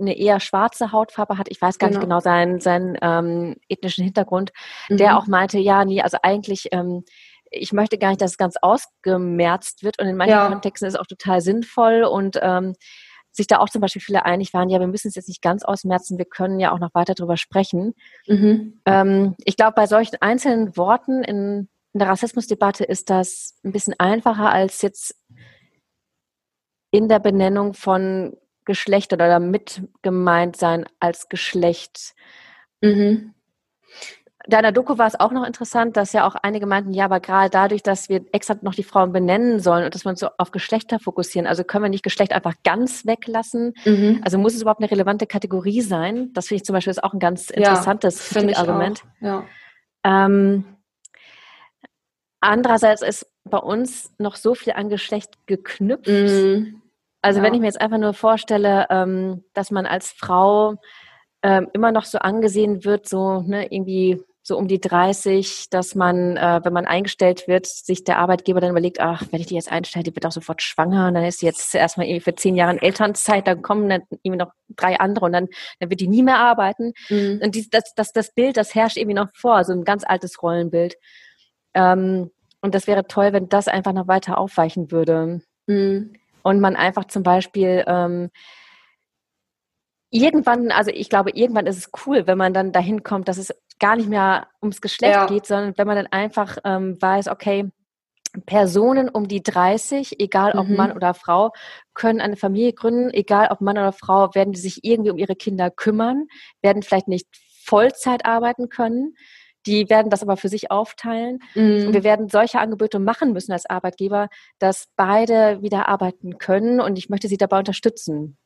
eine eher schwarze Hautfarbe hat, ich weiß gar genau. nicht genau seinen, seinen ähm, ethnischen Hintergrund, mhm. der auch meinte, ja, nee, also eigentlich, ähm, ich möchte gar nicht, dass es ganz ausgemerzt wird und in manchen ja. Kontexten ist es auch total sinnvoll und ähm, sich da auch zum Beispiel viele einig waren, ja, wir müssen es jetzt nicht ganz ausmerzen, wir können ja auch noch weiter drüber sprechen. Mhm. Ähm, ich glaube, bei solchen einzelnen Worten in, in der Rassismusdebatte ist das ein bisschen einfacher als jetzt in der Benennung von Geschlecht oder mit gemeint sein als Geschlecht. Mhm deiner Doku war es auch noch interessant, dass ja auch einige meinten, ja, aber gerade dadurch, dass wir extra noch die Frauen benennen sollen und dass wir uns so auf Geschlechter fokussieren, also können wir nicht Geschlecht einfach ganz weglassen? Mhm. Also muss es überhaupt eine relevante Kategorie sein? Das finde ich zum Beispiel ist auch ein ganz interessantes ja, Argument. Ja. Ähm, andererseits ist bei uns noch so viel an Geschlecht geknüpft. Mhm. Also ja. wenn ich mir jetzt einfach nur vorstelle, ähm, dass man als Frau ähm, immer noch so angesehen wird, so ne, irgendwie so um die 30, dass man, äh, wenn man eingestellt wird, sich der Arbeitgeber dann überlegt, ach, wenn ich die jetzt einstelle, die wird auch sofort schwanger und dann ist sie jetzt erstmal irgendwie für zehn Jahre in Elternzeit, dann kommen dann irgendwie noch drei andere und dann, dann wird die nie mehr arbeiten. Mhm. Und dies, das, das, das Bild, das herrscht irgendwie noch vor, so ein ganz altes Rollenbild. Ähm, und das wäre toll, wenn das einfach noch weiter aufweichen würde. Mhm. Und man einfach zum Beispiel ähm, irgendwann, also ich glaube, irgendwann ist es cool, wenn man dann dahin kommt, dass es gar nicht mehr ums Geschlecht ja. geht, sondern wenn man dann einfach ähm, weiß, okay, Personen um die 30, egal ob mhm. Mann oder Frau, können eine Familie gründen, egal ob Mann oder Frau, werden die sich irgendwie um ihre Kinder kümmern, werden vielleicht nicht Vollzeit arbeiten können. Die werden das aber für sich aufteilen. Mhm. Und wir werden solche Angebote machen müssen als Arbeitgeber, dass beide wieder arbeiten können. Und ich möchte sie dabei unterstützen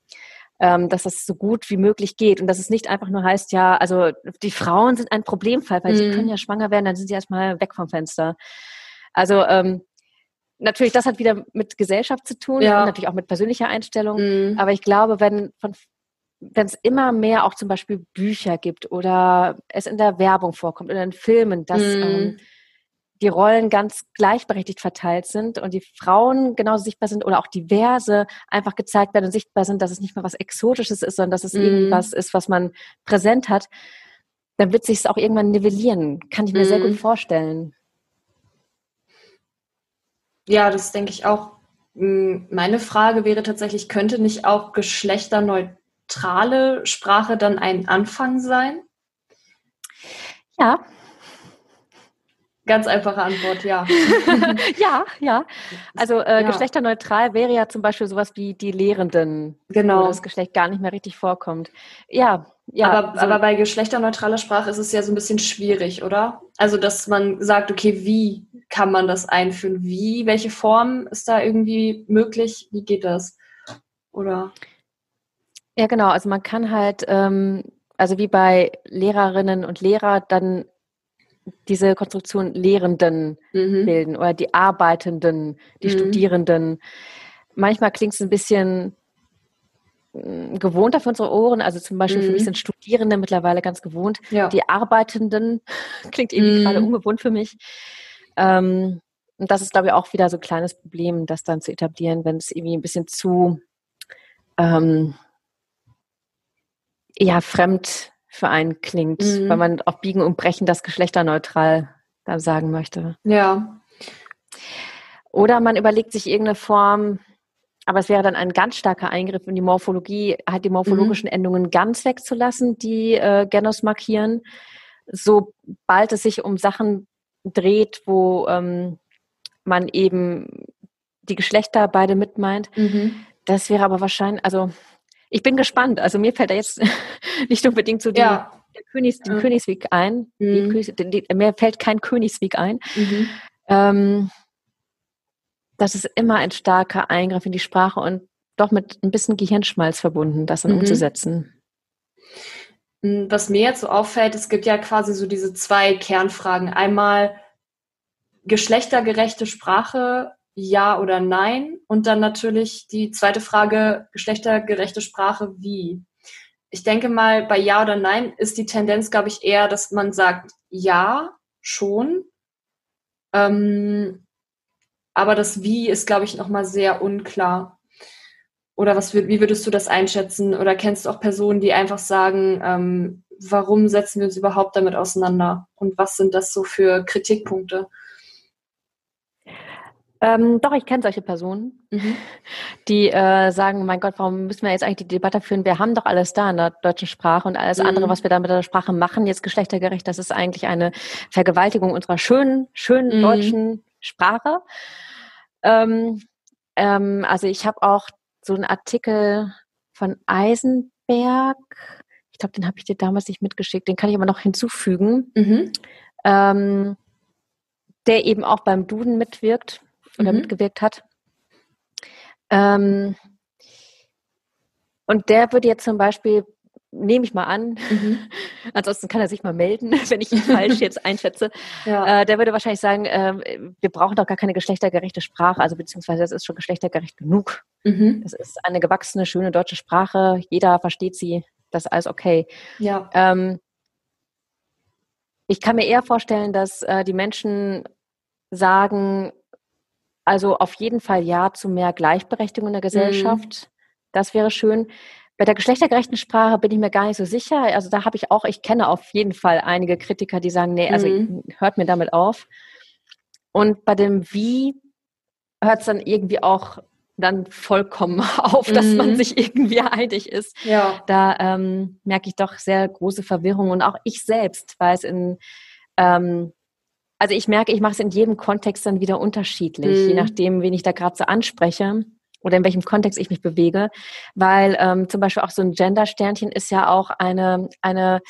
ähm, dass das so gut wie möglich geht und dass es nicht einfach nur heißt, ja, also die Frauen sind ein Problemfall, weil mhm. sie können ja schwanger werden, dann sind sie erstmal weg vom Fenster. Also ähm, natürlich, das hat wieder mit Gesellschaft zu tun ja. und natürlich auch mit persönlicher Einstellung. Mhm. Aber ich glaube, wenn von wenn es immer mehr auch zum Beispiel Bücher gibt oder es in der Werbung vorkommt oder in Filmen, dass mhm. ähm, die Rollen ganz gleichberechtigt verteilt sind und die Frauen genauso sichtbar sind oder auch diverse einfach gezeigt werden und sichtbar sind, dass es nicht mehr was Exotisches ist, sondern dass es mm. irgendwas ist, was man präsent hat, dann wird sich es auch irgendwann nivellieren. Kann ich mir mm. sehr gut mhm. vorstellen. Ja, das denke ich auch. Hm, meine Frage wäre tatsächlich, könnte nicht auch geschlechterneutrale Sprache dann ein Anfang sein? Ja, Ganz einfache Antwort, ja. ja, ja. Also äh, ja. geschlechterneutral wäre ja zum Beispiel sowas wie die Lehrenden, genau. wo das Geschlecht gar nicht mehr richtig vorkommt. Ja, ja. Aber, so. aber bei geschlechterneutraler Sprache ist es ja so ein bisschen schwierig, oder? Also, dass man sagt, okay, wie kann man das einführen? Wie, welche Form ist da irgendwie möglich? Wie geht das? Oder? Ja, genau. Also man kann halt, ähm, also wie bei Lehrerinnen und Lehrer, dann diese Konstruktion Lehrenden mhm. bilden oder die Arbeitenden, die mhm. Studierenden. Manchmal klingt es ein bisschen mm, gewohnter für unsere Ohren. Also zum Beispiel mhm. für mich mhm. sind Studierende mittlerweile ganz gewohnt. Ja. Die Arbeitenden klingt irgendwie mhm. gerade ungewohnt für mich. Ähm, und das ist, glaube ich, auch wieder so ein kleines Problem, das dann zu etablieren, wenn es irgendwie ein bisschen zu ähm, ja, fremd für einen klingt, mhm. weil man auf Biegen und Brechen das geschlechterneutral da sagen möchte. Ja. Oder man überlegt sich irgendeine Form, aber es wäre dann ein ganz starker Eingriff in die Morphologie, halt die morphologischen mhm. Endungen ganz wegzulassen, die äh, Genos markieren, sobald es sich um Sachen dreht, wo ähm, man eben die Geschlechter beide mitmeint. Mhm. Das wäre aber wahrscheinlich, also ich bin gespannt. Also mir fällt da jetzt nicht unbedingt so die, ja. der Königs, den ja. Königsweg ein. Mhm. Die, die, mir fällt kein Königsweg ein. Mhm. Ähm, das ist immer ein starker Eingriff in die Sprache und doch mit ein bisschen Gehirnschmalz verbunden, das dann mhm. umzusetzen. Hm, was mir jetzt so auffällt, es gibt ja quasi so diese zwei Kernfragen. Einmal geschlechtergerechte Sprache ja oder nein? Und dann natürlich die zweite Frage, geschlechtergerechte Sprache, wie? Ich denke mal, bei ja oder nein ist die Tendenz, glaube ich, eher, dass man sagt, ja, schon. Ähm, aber das Wie ist, glaube ich, nochmal sehr unklar. Oder was, wie würdest du das einschätzen? Oder kennst du auch Personen, die einfach sagen, ähm, warum setzen wir uns überhaupt damit auseinander? Und was sind das so für Kritikpunkte? Ähm, doch, ich kenne solche Personen, mhm. die äh, sagen, mein Gott, warum müssen wir jetzt eigentlich die Debatte führen? Wir haben doch alles da in der deutschen Sprache und alles mhm. andere, was wir da mit der Sprache machen, jetzt geschlechtergerecht, das ist eigentlich eine Vergewaltigung unserer schönen, schönen mhm. deutschen Sprache. Ähm, ähm, also ich habe auch so einen Artikel von Eisenberg, ich glaube, den habe ich dir damals nicht mitgeschickt, den kann ich aber noch hinzufügen, mhm. ähm, der eben auch beim Duden mitwirkt oder mhm. mitgewirkt hat. Ähm, und der würde jetzt zum Beispiel, nehme ich mal an, mhm. ansonsten kann er sich mal melden, wenn ich ihn falsch jetzt einschätze, ja. äh, der würde wahrscheinlich sagen, äh, wir brauchen doch gar keine geschlechtergerechte Sprache, also beziehungsweise es ist schon geschlechtergerecht genug. Mhm. Es ist eine gewachsene, schöne deutsche Sprache, jeder versteht sie, das ist alles okay. Ja. Ähm, ich kann mir eher vorstellen, dass äh, die Menschen sagen, also auf jeden Fall ja zu mehr Gleichberechtigung in der Gesellschaft. Mhm. Das wäre schön. Bei der geschlechtergerechten Sprache bin ich mir gar nicht so sicher. Also da habe ich auch, ich kenne auf jeden Fall einige Kritiker, die sagen, nee, also mhm. hört mir damit auf. Und bei dem Wie hört es dann irgendwie auch dann vollkommen auf, dass mhm. man sich irgendwie einig ist. Ja. Da ähm, merke ich doch sehr große Verwirrung und auch ich selbst weiß in ähm, also ich merke, ich mache es in jedem Kontext dann wieder unterschiedlich, mhm. je nachdem, wen ich da gerade so anspreche oder in welchem Kontext ich mich bewege. Weil ähm, zum Beispiel auch so ein Gender-Sternchen ist ja auch eine, eine,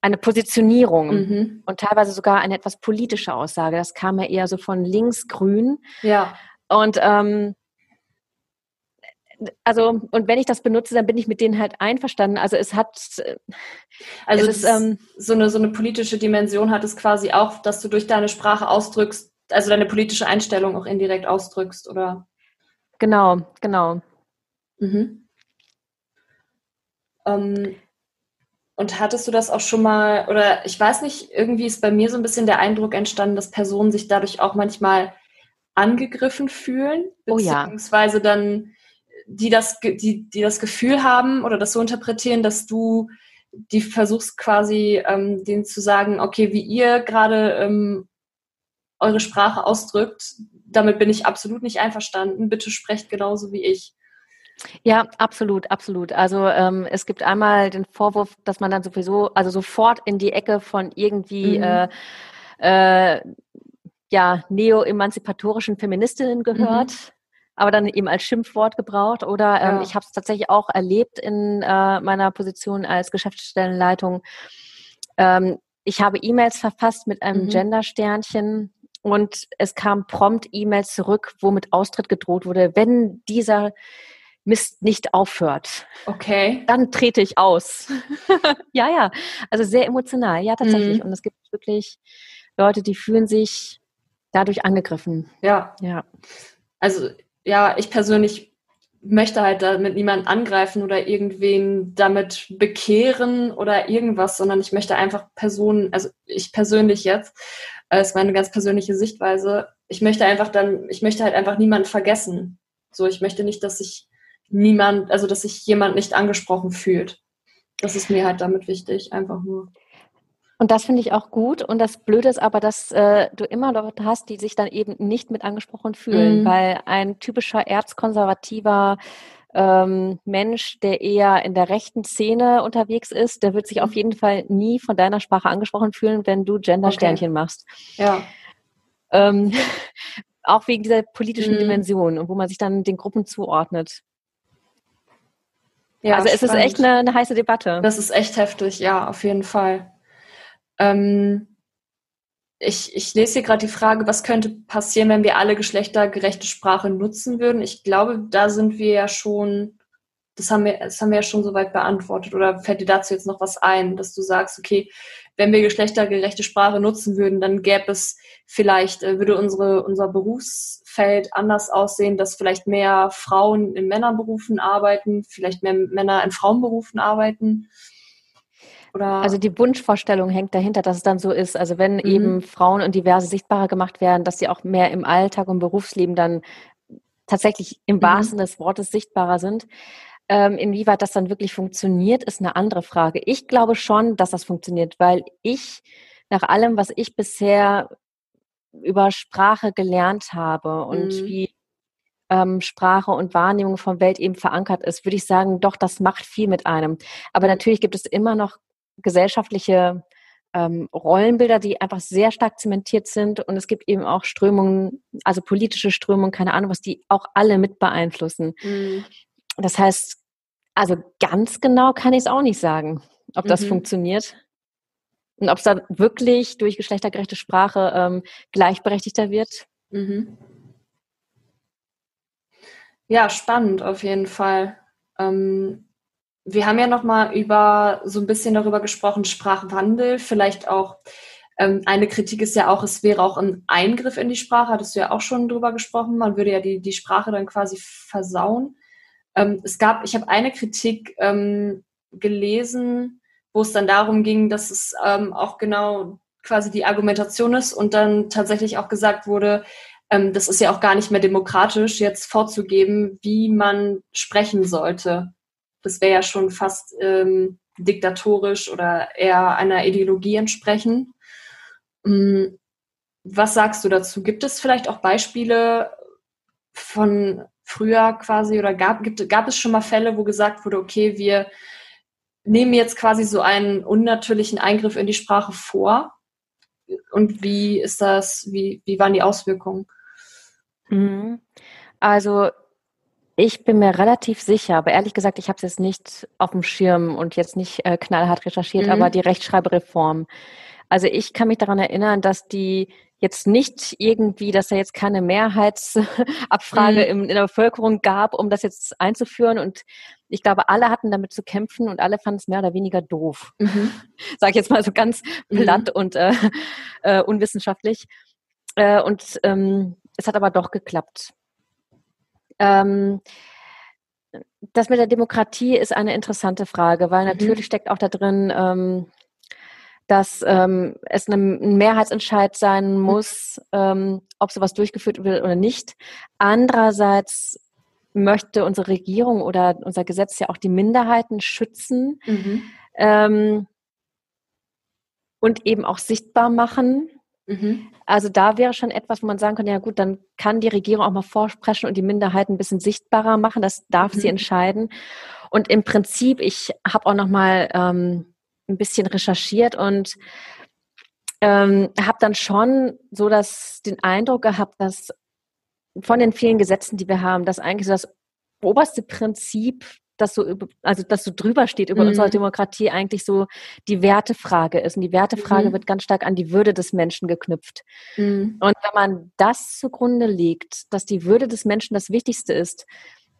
eine Positionierung mhm. und teilweise sogar eine etwas politische Aussage. Das kam ja eher so von links-grün. Ja. Und ähm, also, und wenn ich das benutze, dann bin ich mit denen halt einverstanden. Also es hat also es ist, ähm, so eine so eine politische Dimension hat es quasi auch, dass du durch deine Sprache ausdrückst, also deine politische Einstellung auch indirekt ausdrückst, oder? Genau, genau. Mhm. Ähm, und hattest du das auch schon mal, oder ich weiß nicht, irgendwie ist bei mir so ein bisschen der Eindruck entstanden, dass Personen sich dadurch auch manchmal angegriffen fühlen, beziehungsweise oh ja. dann die das, die, die das Gefühl haben oder das so interpretieren, dass du die versuchst quasi ähm, denen zu sagen, okay, wie ihr gerade ähm, eure Sprache ausdrückt. Damit bin ich absolut nicht einverstanden. Bitte sprecht genauso wie ich. Ja, absolut, absolut. Also ähm, es gibt einmal den Vorwurf, dass man dann sowieso, also sofort in die Ecke von irgendwie mhm. äh, äh, ja, neo-emanzipatorischen Feministinnen gehört. Mhm aber dann eben als Schimpfwort gebraucht. Oder ähm, ja. ich habe es tatsächlich auch erlebt in äh, meiner Position als Geschäftsstellenleitung. Ähm, ich habe E-Mails verfasst mit einem mhm. Gender-Sternchen und es kam prompt E-Mails zurück, wo mit Austritt gedroht wurde, wenn dieser Mist nicht aufhört. Okay. Dann trete ich aus. ja, ja. Also sehr emotional, ja, tatsächlich. Mhm. Und es gibt wirklich Leute, die fühlen sich dadurch angegriffen. Ja. Ja. Also ja, ich persönlich möchte halt damit niemanden angreifen oder irgendwen damit bekehren oder irgendwas, sondern ich möchte einfach Personen, also ich persönlich jetzt, das ist meine ganz persönliche Sichtweise, ich möchte einfach dann, ich möchte halt einfach niemanden vergessen. So, ich möchte nicht, dass sich niemand, also dass sich jemand nicht angesprochen fühlt. Das ist mir halt damit wichtig, einfach nur. Und das finde ich auch gut. Und das Blöde ist aber, dass äh, du immer Leute hast, die sich dann eben nicht mit angesprochen fühlen, mhm. weil ein typischer erzkonservativer ähm, Mensch, der eher in der rechten Szene unterwegs ist, der wird sich auf mhm. jeden Fall nie von deiner Sprache angesprochen fühlen, wenn du Gender-Sternchen okay. machst. Ja. Ähm, auch wegen dieser politischen mhm. Dimension und wo man sich dann den Gruppen zuordnet. Ja, also es spannend. ist echt eine, eine heiße Debatte. Das ist echt heftig, ja, auf jeden Fall. Ähm, ich, ich lese hier gerade die Frage, was könnte passieren, wenn wir alle geschlechtergerechte Sprache nutzen würden? Ich glaube, da sind wir ja schon, das haben wir, das haben wir ja schon soweit beantwortet. Oder fällt dir dazu jetzt noch was ein, dass du sagst, okay, wenn wir geschlechtergerechte Sprache nutzen würden, dann gäbe es vielleicht, äh, würde unsere, unser Berufsfeld anders aussehen, dass vielleicht mehr Frauen in Männerberufen arbeiten, vielleicht mehr Männer in Frauenberufen arbeiten. Oder? Also die Wunschvorstellung hängt dahinter, dass es dann so ist. Also wenn mhm. eben Frauen und diverse sichtbarer gemacht werden, dass sie auch mehr im Alltag und Berufsleben dann tatsächlich im mhm. wahrsten des Wortes sichtbarer sind. Ähm, inwieweit das dann wirklich funktioniert, ist eine andere Frage. Ich glaube schon, dass das funktioniert, weil ich nach allem, was ich bisher über Sprache gelernt habe und mhm. wie ähm, Sprache und Wahrnehmung von Welt eben verankert ist, würde ich sagen, doch, das macht viel mit einem. Aber natürlich gibt es immer noch gesellschaftliche ähm, Rollenbilder, die einfach sehr stark zementiert sind. Und es gibt eben auch Strömungen, also politische Strömungen, keine Ahnung, was die auch alle mit beeinflussen. Mhm. Das heißt, also ganz genau kann ich es auch nicht sagen, ob das mhm. funktioniert. Und ob es dann wirklich durch geschlechtergerechte Sprache ähm, gleichberechtigter wird. Mhm. Ja, spannend auf jeden Fall. Ähm, wir haben ja noch mal über so ein bisschen darüber gesprochen, Sprachwandel, vielleicht auch ähm, eine Kritik ist ja auch, es wäre auch ein Eingriff in die Sprache, hattest du ja auch schon drüber gesprochen, man würde ja die, die Sprache dann quasi versauen. Ähm, es gab, ich habe eine Kritik ähm, gelesen, wo es dann darum ging, dass es ähm, auch genau quasi die Argumentation ist und dann tatsächlich auch gesagt wurde, ähm, das ist ja auch gar nicht mehr demokratisch, jetzt vorzugeben, wie man sprechen sollte das wäre ja schon fast ähm, diktatorisch oder eher einer Ideologie entsprechen. Mm, was sagst du dazu? Gibt es vielleicht auch Beispiele von früher quasi oder gab, gibt, gab es schon mal Fälle, wo gesagt wurde, okay, wir nehmen jetzt quasi so einen unnatürlichen Eingriff in die Sprache vor? Und wie ist das, wie, wie waren die Auswirkungen? Mhm. Also ich bin mir relativ sicher, aber ehrlich gesagt, ich habe es jetzt nicht auf dem Schirm und jetzt nicht äh, knallhart recherchiert, mhm. aber die Rechtschreibereform. Also ich kann mich daran erinnern, dass die jetzt nicht irgendwie, dass da jetzt keine Mehrheitsabfrage mhm. in, in der Bevölkerung gab, um das jetzt einzuführen. Und ich glaube, alle hatten damit zu kämpfen und alle fanden es mehr oder weniger doof. Mhm. Sag ich jetzt mal so ganz mhm. platt mhm. und äh, äh, unwissenschaftlich. Äh, und ähm, es hat aber doch geklappt. Ähm, das mit der Demokratie ist eine interessante Frage, weil mhm. natürlich mhm. steckt auch da drin, ähm, dass ähm, es ein Mehrheitsentscheid sein mhm. muss, ähm, ob sowas durchgeführt wird oder nicht. Andererseits möchte unsere Regierung oder unser Gesetz ja auch die Minderheiten schützen mhm. ähm, und eben auch sichtbar machen. Mhm. Also da wäre schon etwas, wo man sagen könnte, ja gut, dann kann die Regierung auch mal vorsprechen und die Minderheiten ein bisschen sichtbarer machen. Das darf mhm. sie entscheiden. Und im Prinzip, ich habe auch noch mal ähm, ein bisschen recherchiert und ähm, habe dann schon so das, den Eindruck gehabt, dass von den vielen Gesetzen, die wir haben, dass eigentlich so das oberste Prinzip das so, also das so drüber steht über mhm. unsere Demokratie eigentlich so die Wertefrage ist. Und die Wertefrage mhm. wird ganz stark an die Würde des Menschen geknüpft. Mhm. Und wenn man das zugrunde legt, dass die Würde des Menschen das Wichtigste ist,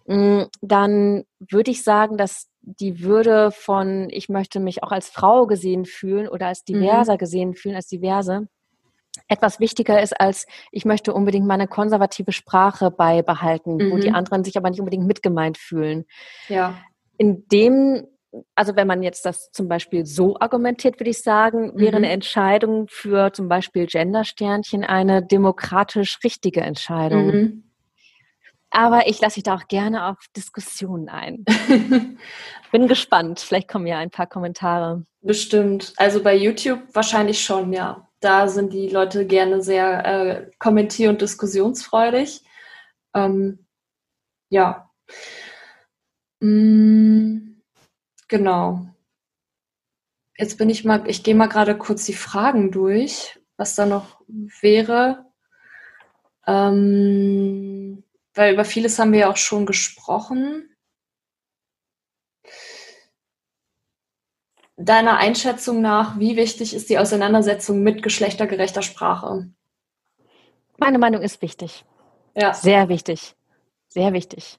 mm, dann würde ich sagen, dass die Würde von, ich möchte mich auch als Frau gesehen fühlen oder als mhm. diverser gesehen fühlen, als diverse, etwas wichtiger ist als ich möchte unbedingt meine konservative Sprache beibehalten, mhm. wo die mhm. anderen sich aber nicht unbedingt mitgemeint fühlen. Ja. In dem, also wenn man jetzt das zum Beispiel so argumentiert, würde ich sagen, mhm. wäre eine Entscheidung für zum Beispiel Gendersternchen eine demokratisch richtige Entscheidung. Mhm. Aber ich lasse mich da auch gerne auf Diskussionen ein. Bin gespannt. Vielleicht kommen ja ein paar Kommentare. Bestimmt. Also bei YouTube wahrscheinlich schon, ja da sind die Leute gerne sehr äh, kommentier- und diskussionsfreudig. Ähm, ja. Mm, genau. Jetzt bin ich mal, ich gehe mal gerade kurz die Fragen durch, was da noch wäre. Ähm, weil über vieles haben wir ja auch schon gesprochen. Deiner Einschätzung nach, wie wichtig ist die Auseinandersetzung mit geschlechtergerechter Sprache? Meine Meinung ist wichtig. Ja. Sehr wichtig. Sehr wichtig.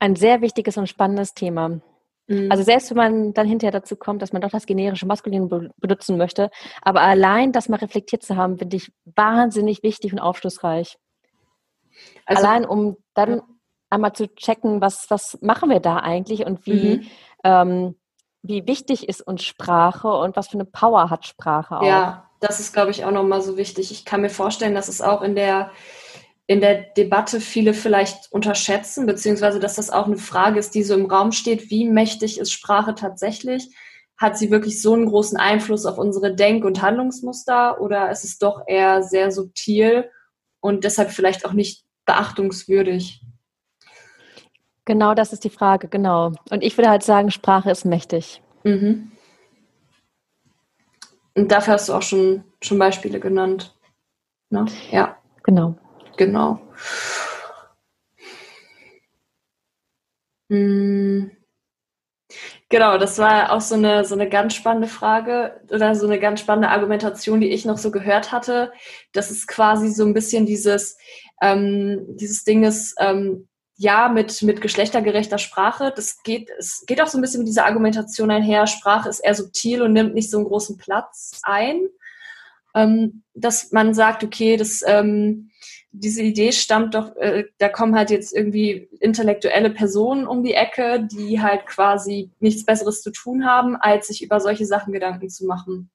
Ein sehr wichtiges und spannendes Thema. Mhm. Also selbst wenn man dann hinterher dazu kommt, dass man doch das generische Maskulin benutzen möchte, aber allein das mal reflektiert zu haben, finde ich wahnsinnig wichtig und aufschlussreich. Also, allein um dann einmal zu checken, was, was machen wir da eigentlich und wie mhm. ähm, wie wichtig ist uns Sprache und was für eine Power hat Sprache auch. Ja, das ist, glaube ich, auch nochmal so wichtig. Ich kann mir vorstellen, dass es auch in der, in der Debatte viele vielleicht unterschätzen, beziehungsweise dass das auch eine Frage ist, die so im Raum steht, wie mächtig ist Sprache tatsächlich? Hat sie wirklich so einen großen Einfluss auf unsere Denk- und Handlungsmuster oder ist es doch eher sehr subtil und deshalb vielleicht auch nicht beachtungswürdig? Genau, das ist die Frage, genau. Und ich würde halt sagen, Sprache ist mächtig. Mhm. Und dafür hast du auch schon, schon Beispiele genannt. Ne? Ja. Genau. Genau. Mhm. Genau, das war auch so eine, so eine ganz spannende Frage oder so eine ganz spannende Argumentation, die ich noch so gehört hatte. Das ist quasi so ein bisschen dieses, ähm, dieses Ding ist, ähm, ja, mit, mit geschlechtergerechter Sprache. Das geht, es geht auch so ein bisschen mit dieser Argumentation einher. Sprache ist eher subtil und nimmt nicht so einen großen Platz ein. Ähm, dass man sagt, okay, das, ähm, diese Idee stammt doch, äh, da kommen halt jetzt irgendwie intellektuelle Personen um die Ecke, die halt quasi nichts Besseres zu tun haben, als sich über solche Sachen Gedanken zu machen.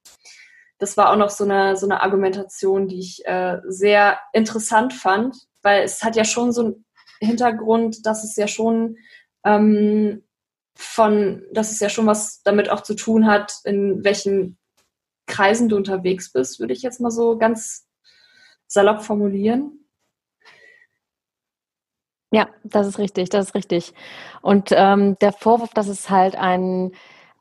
Das war auch noch so eine, so eine Argumentation, die ich äh, sehr interessant fand, weil es hat ja schon so ein Hintergrund, dass es ja schon ähm, von, dass es ja schon was damit auch zu tun hat, in welchen Kreisen du unterwegs bist, würde ich jetzt mal so ganz salopp formulieren. Ja, das ist richtig, das ist richtig. Und ähm, der Vorwurf, dass es halt ein,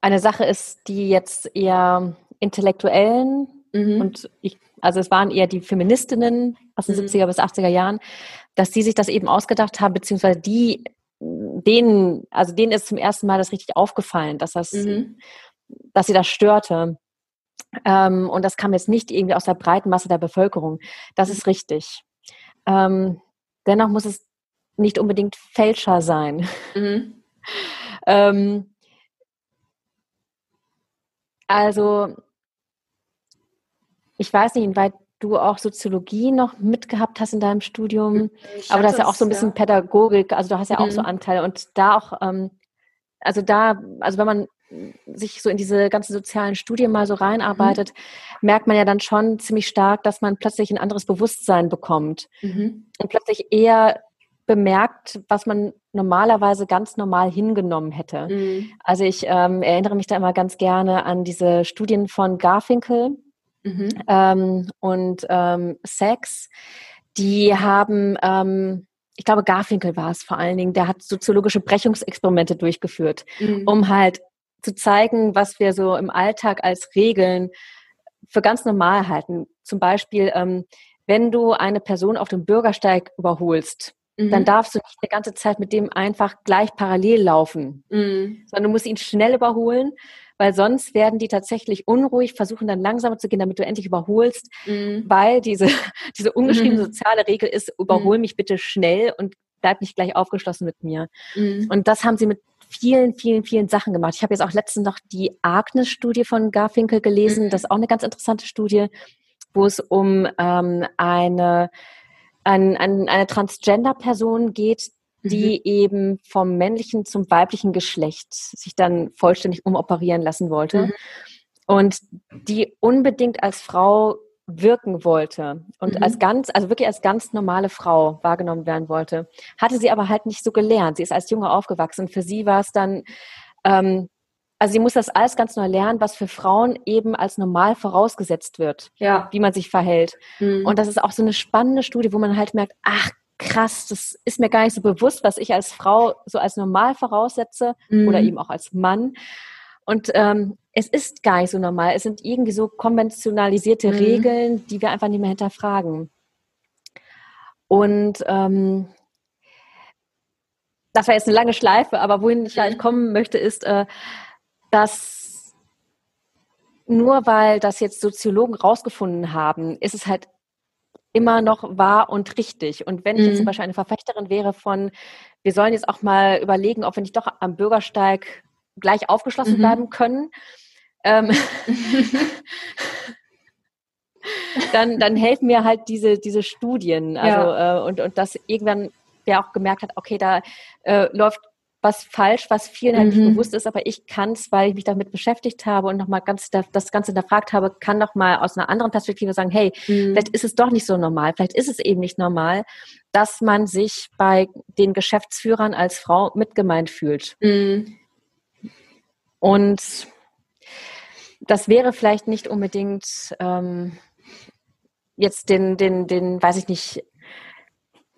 eine Sache ist, die jetzt eher Intellektuellen mhm. und ich, also es waren eher die Feministinnen aus den mhm. 70er bis 80er Jahren, dass die sich das eben ausgedacht haben, beziehungsweise die, denen, also denen ist zum ersten Mal das richtig aufgefallen, dass das, mhm. dass sie das störte. Ähm, und das kam jetzt nicht irgendwie aus der breiten Masse der Bevölkerung. Das ist richtig. Ähm, dennoch muss es nicht unbedingt Fälscher sein. Mhm. ähm, also, ich weiß nicht, inwieweit du auch Soziologie noch mitgehabt hast in deinem Studium. Ich Aber das ist ja auch so ein bisschen ja. Pädagogik, also du hast ja mhm. auch so mhm. Anteile und da auch, ähm, also da, also wenn man sich so in diese ganzen sozialen Studien mal so reinarbeitet, mhm. merkt man ja dann schon ziemlich stark, dass man plötzlich ein anderes Bewusstsein bekommt mhm. und plötzlich eher bemerkt, was man normalerweise ganz normal hingenommen hätte. Mhm. Also ich ähm, erinnere mich da immer ganz gerne an diese Studien von Garfinkel, mhm. ähm, und ähm, Sex, die haben, ähm, ich glaube, Garfinkel war es vor allen Dingen, der hat soziologische Brechungsexperimente durchgeführt, mhm. um halt zu zeigen, was wir so im Alltag als Regeln für ganz normal halten. Zum Beispiel, ähm, wenn du eine Person auf dem Bürgersteig überholst, mhm. dann darfst du nicht die ganze Zeit mit dem einfach gleich parallel laufen, mhm. sondern du musst ihn schnell überholen, weil sonst werden die tatsächlich unruhig, versuchen dann langsamer zu gehen, damit du endlich überholst, mhm. weil diese, diese ungeschriebene mhm. soziale Regel ist, überhol mhm. mich bitte schnell und bleib nicht gleich aufgeschlossen mit mir. Mhm. Und das haben sie mit vielen, vielen, vielen Sachen gemacht. Ich habe jetzt auch letztens noch die Agnes-Studie von Garfinkel gelesen. Das ist auch eine ganz interessante Studie, wo es um ähm, eine, ein, ein, eine Transgender-Person geht, die mhm. eben vom männlichen zum weiblichen Geschlecht sich dann vollständig umoperieren lassen wollte. Mhm. Und die unbedingt als Frau wirken wollte und mhm. als ganz, also wirklich als ganz normale Frau wahrgenommen werden wollte, hatte sie aber halt nicht so gelernt. Sie ist als Junge aufgewachsen. Für sie war es dann, ähm, also sie muss das alles ganz neu lernen, was für Frauen eben als normal vorausgesetzt wird, ja. wie man sich verhält. Mhm. Und das ist auch so eine spannende Studie, wo man halt merkt, ach krass, das ist mir gar nicht so bewusst, was ich als Frau so als normal voraussetze mhm. oder eben auch als Mann. Und ähm, es ist gar nicht so normal. Es sind irgendwie so konventionalisierte mhm. Regeln, die wir einfach nicht mehr hinterfragen. Und ähm, das war jetzt eine lange Schleife, aber wohin ich halt kommen möchte, ist, äh, dass nur weil das jetzt Soziologen rausgefunden haben, ist es halt immer noch wahr und richtig. Und wenn ich jetzt zum mhm. Beispiel eine Verfechterin wäre von, wir sollen jetzt auch mal überlegen, ob wir nicht doch am Bürgersteig gleich aufgeschlossen mhm. bleiben können, ähm, dann, dann helfen mir halt diese, diese Studien. Also, ja. äh, und, und dass irgendwann wer auch gemerkt hat, okay, da äh, läuft was falsch, was vielen halt mhm. nicht bewusst ist, aber ich kann es, weil ich mich damit beschäftigt habe und nochmal ganz das Ganze hinterfragt habe, kann noch mal aus einer anderen Perspektive sagen, hey, mhm. vielleicht ist es doch nicht so normal, vielleicht ist es eben nicht normal, dass man sich bei den Geschäftsführern als Frau mitgemeint fühlt. Mhm. Und das wäre vielleicht nicht unbedingt ähm, jetzt den, den, den, weiß ich nicht,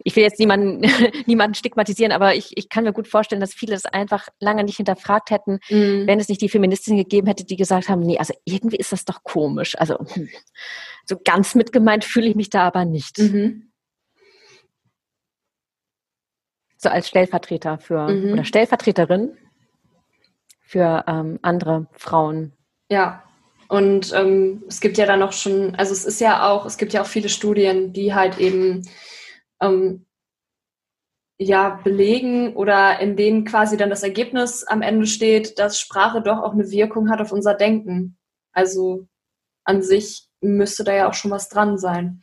ich will jetzt niemanden, niemanden stigmatisieren, aber ich, ich kann mir gut vorstellen, dass viele das einfach lange nicht hinterfragt hätten, mhm. wenn es nicht die Feministinnen gegeben hätte, die gesagt haben, nee, also irgendwie ist das doch komisch. Also hm, so ganz mitgemeint fühle ich mich da aber nicht. Mhm. So als Stellvertreter für mhm. oder Stellvertreterin für ähm, andere Frauen. Ja, und ähm, es gibt ja dann auch schon, also es ist ja auch, es gibt ja auch viele Studien, die halt eben ähm, ja, belegen oder in denen quasi dann das Ergebnis am Ende steht, dass Sprache doch auch eine Wirkung hat auf unser Denken. Also an sich müsste da ja auch schon was dran sein.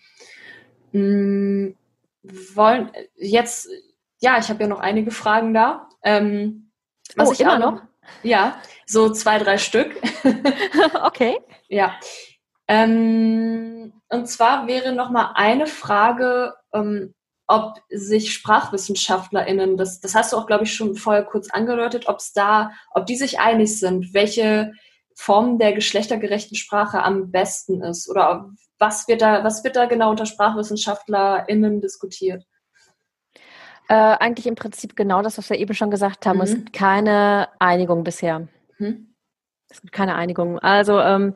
Hm, wollen jetzt, ja, ich habe ja noch einige Fragen da. Ähm, was oh, ich immer noch? Ja, so zwei, drei Stück. okay. Ja. Ähm, und zwar wäre noch mal eine Frage, ähm, ob sich SprachwissenschaftlerInnen, das, das hast du auch, glaube ich, schon vorher kurz angedeutet, ob es da, ob die sich einig sind, welche Form der geschlechtergerechten Sprache am besten ist oder was wird da, was wird da genau unter SprachwissenschaftlerInnen diskutiert? Äh, eigentlich im Prinzip genau das, was wir eben schon gesagt haben. Mhm. Es gibt keine Einigung bisher. Mhm. Es gibt keine Einigung. Also ähm,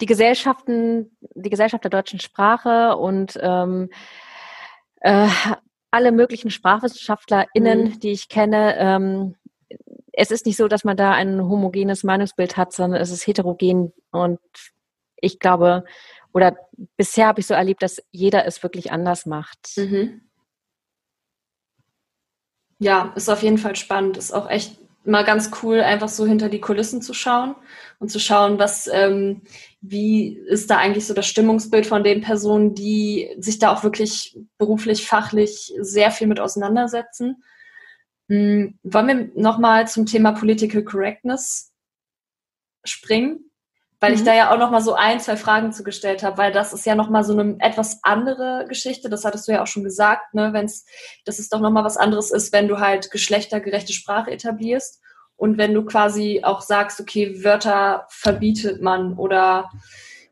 die Gesellschaften, die Gesellschaft der deutschen Sprache und ähm, äh, alle möglichen SprachwissenschaftlerInnen, mhm. die ich kenne, ähm, es ist nicht so, dass man da ein homogenes Meinungsbild hat, sondern es ist heterogen und ich glaube, oder bisher habe ich so erlebt, dass jeder es wirklich anders macht. Mhm. Ja, ist auf jeden Fall spannend. Ist auch echt mal ganz cool, einfach so hinter die Kulissen zu schauen und zu schauen, was, ähm, wie ist da eigentlich so das Stimmungsbild von den Personen, die sich da auch wirklich beruflich, fachlich sehr viel mit auseinandersetzen. Hm, wollen wir nochmal zum Thema Political Correctness springen? Weil mhm. ich da ja auch noch mal so ein, zwei Fragen zugestellt habe, weil das ist ja noch mal so eine etwas andere Geschichte. Das hattest du ja auch schon gesagt, ne, wenn's, dass es doch noch mal was anderes ist, wenn du halt geschlechtergerechte Sprache etablierst und wenn du quasi auch sagst, okay, Wörter verbietet man oder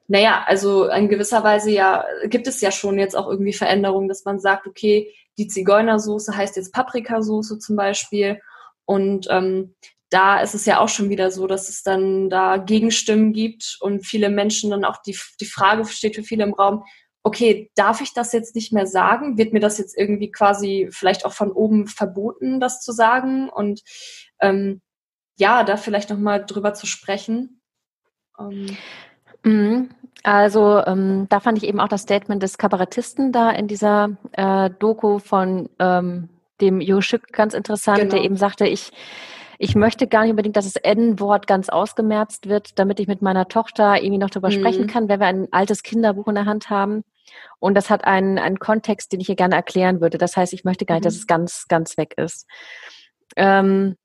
naja, also in gewisser Weise ja, gibt es ja schon jetzt auch irgendwie Veränderungen, dass man sagt, okay, die Zigeunersoße heißt jetzt Paprikasoße zum Beispiel. Und ähm, da ist es ja auch schon wieder so, dass es dann da Gegenstimmen gibt und viele Menschen dann auch die, die Frage steht für viele im Raum, okay, darf ich das jetzt nicht mehr sagen? Wird mir das jetzt irgendwie quasi vielleicht auch von oben verboten, das zu sagen? Und ähm, ja, da vielleicht nochmal drüber zu sprechen. Ähm. Mhm. Also ähm, da fand ich eben auch das Statement des Kabarettisten da in dieser äh, Doku von ähm, dem Jo ganz interessant, genau. der eben sagte, ich ich möchte gar nicht unbedingt, dass das N-Wort ganz ausgemerzt wird, damit ich mit meiner Tochter irgendwie noch drüber mhm. sprechen kann, wenn wir ein altes Kinderbuch in der Hand haben. Und das hat einen, einen Kontext, den ich hier gerne erklären würde. Das heißt, ich möchte gar nicht, mhm. dass es ganz, ganz weg ist. Ähm,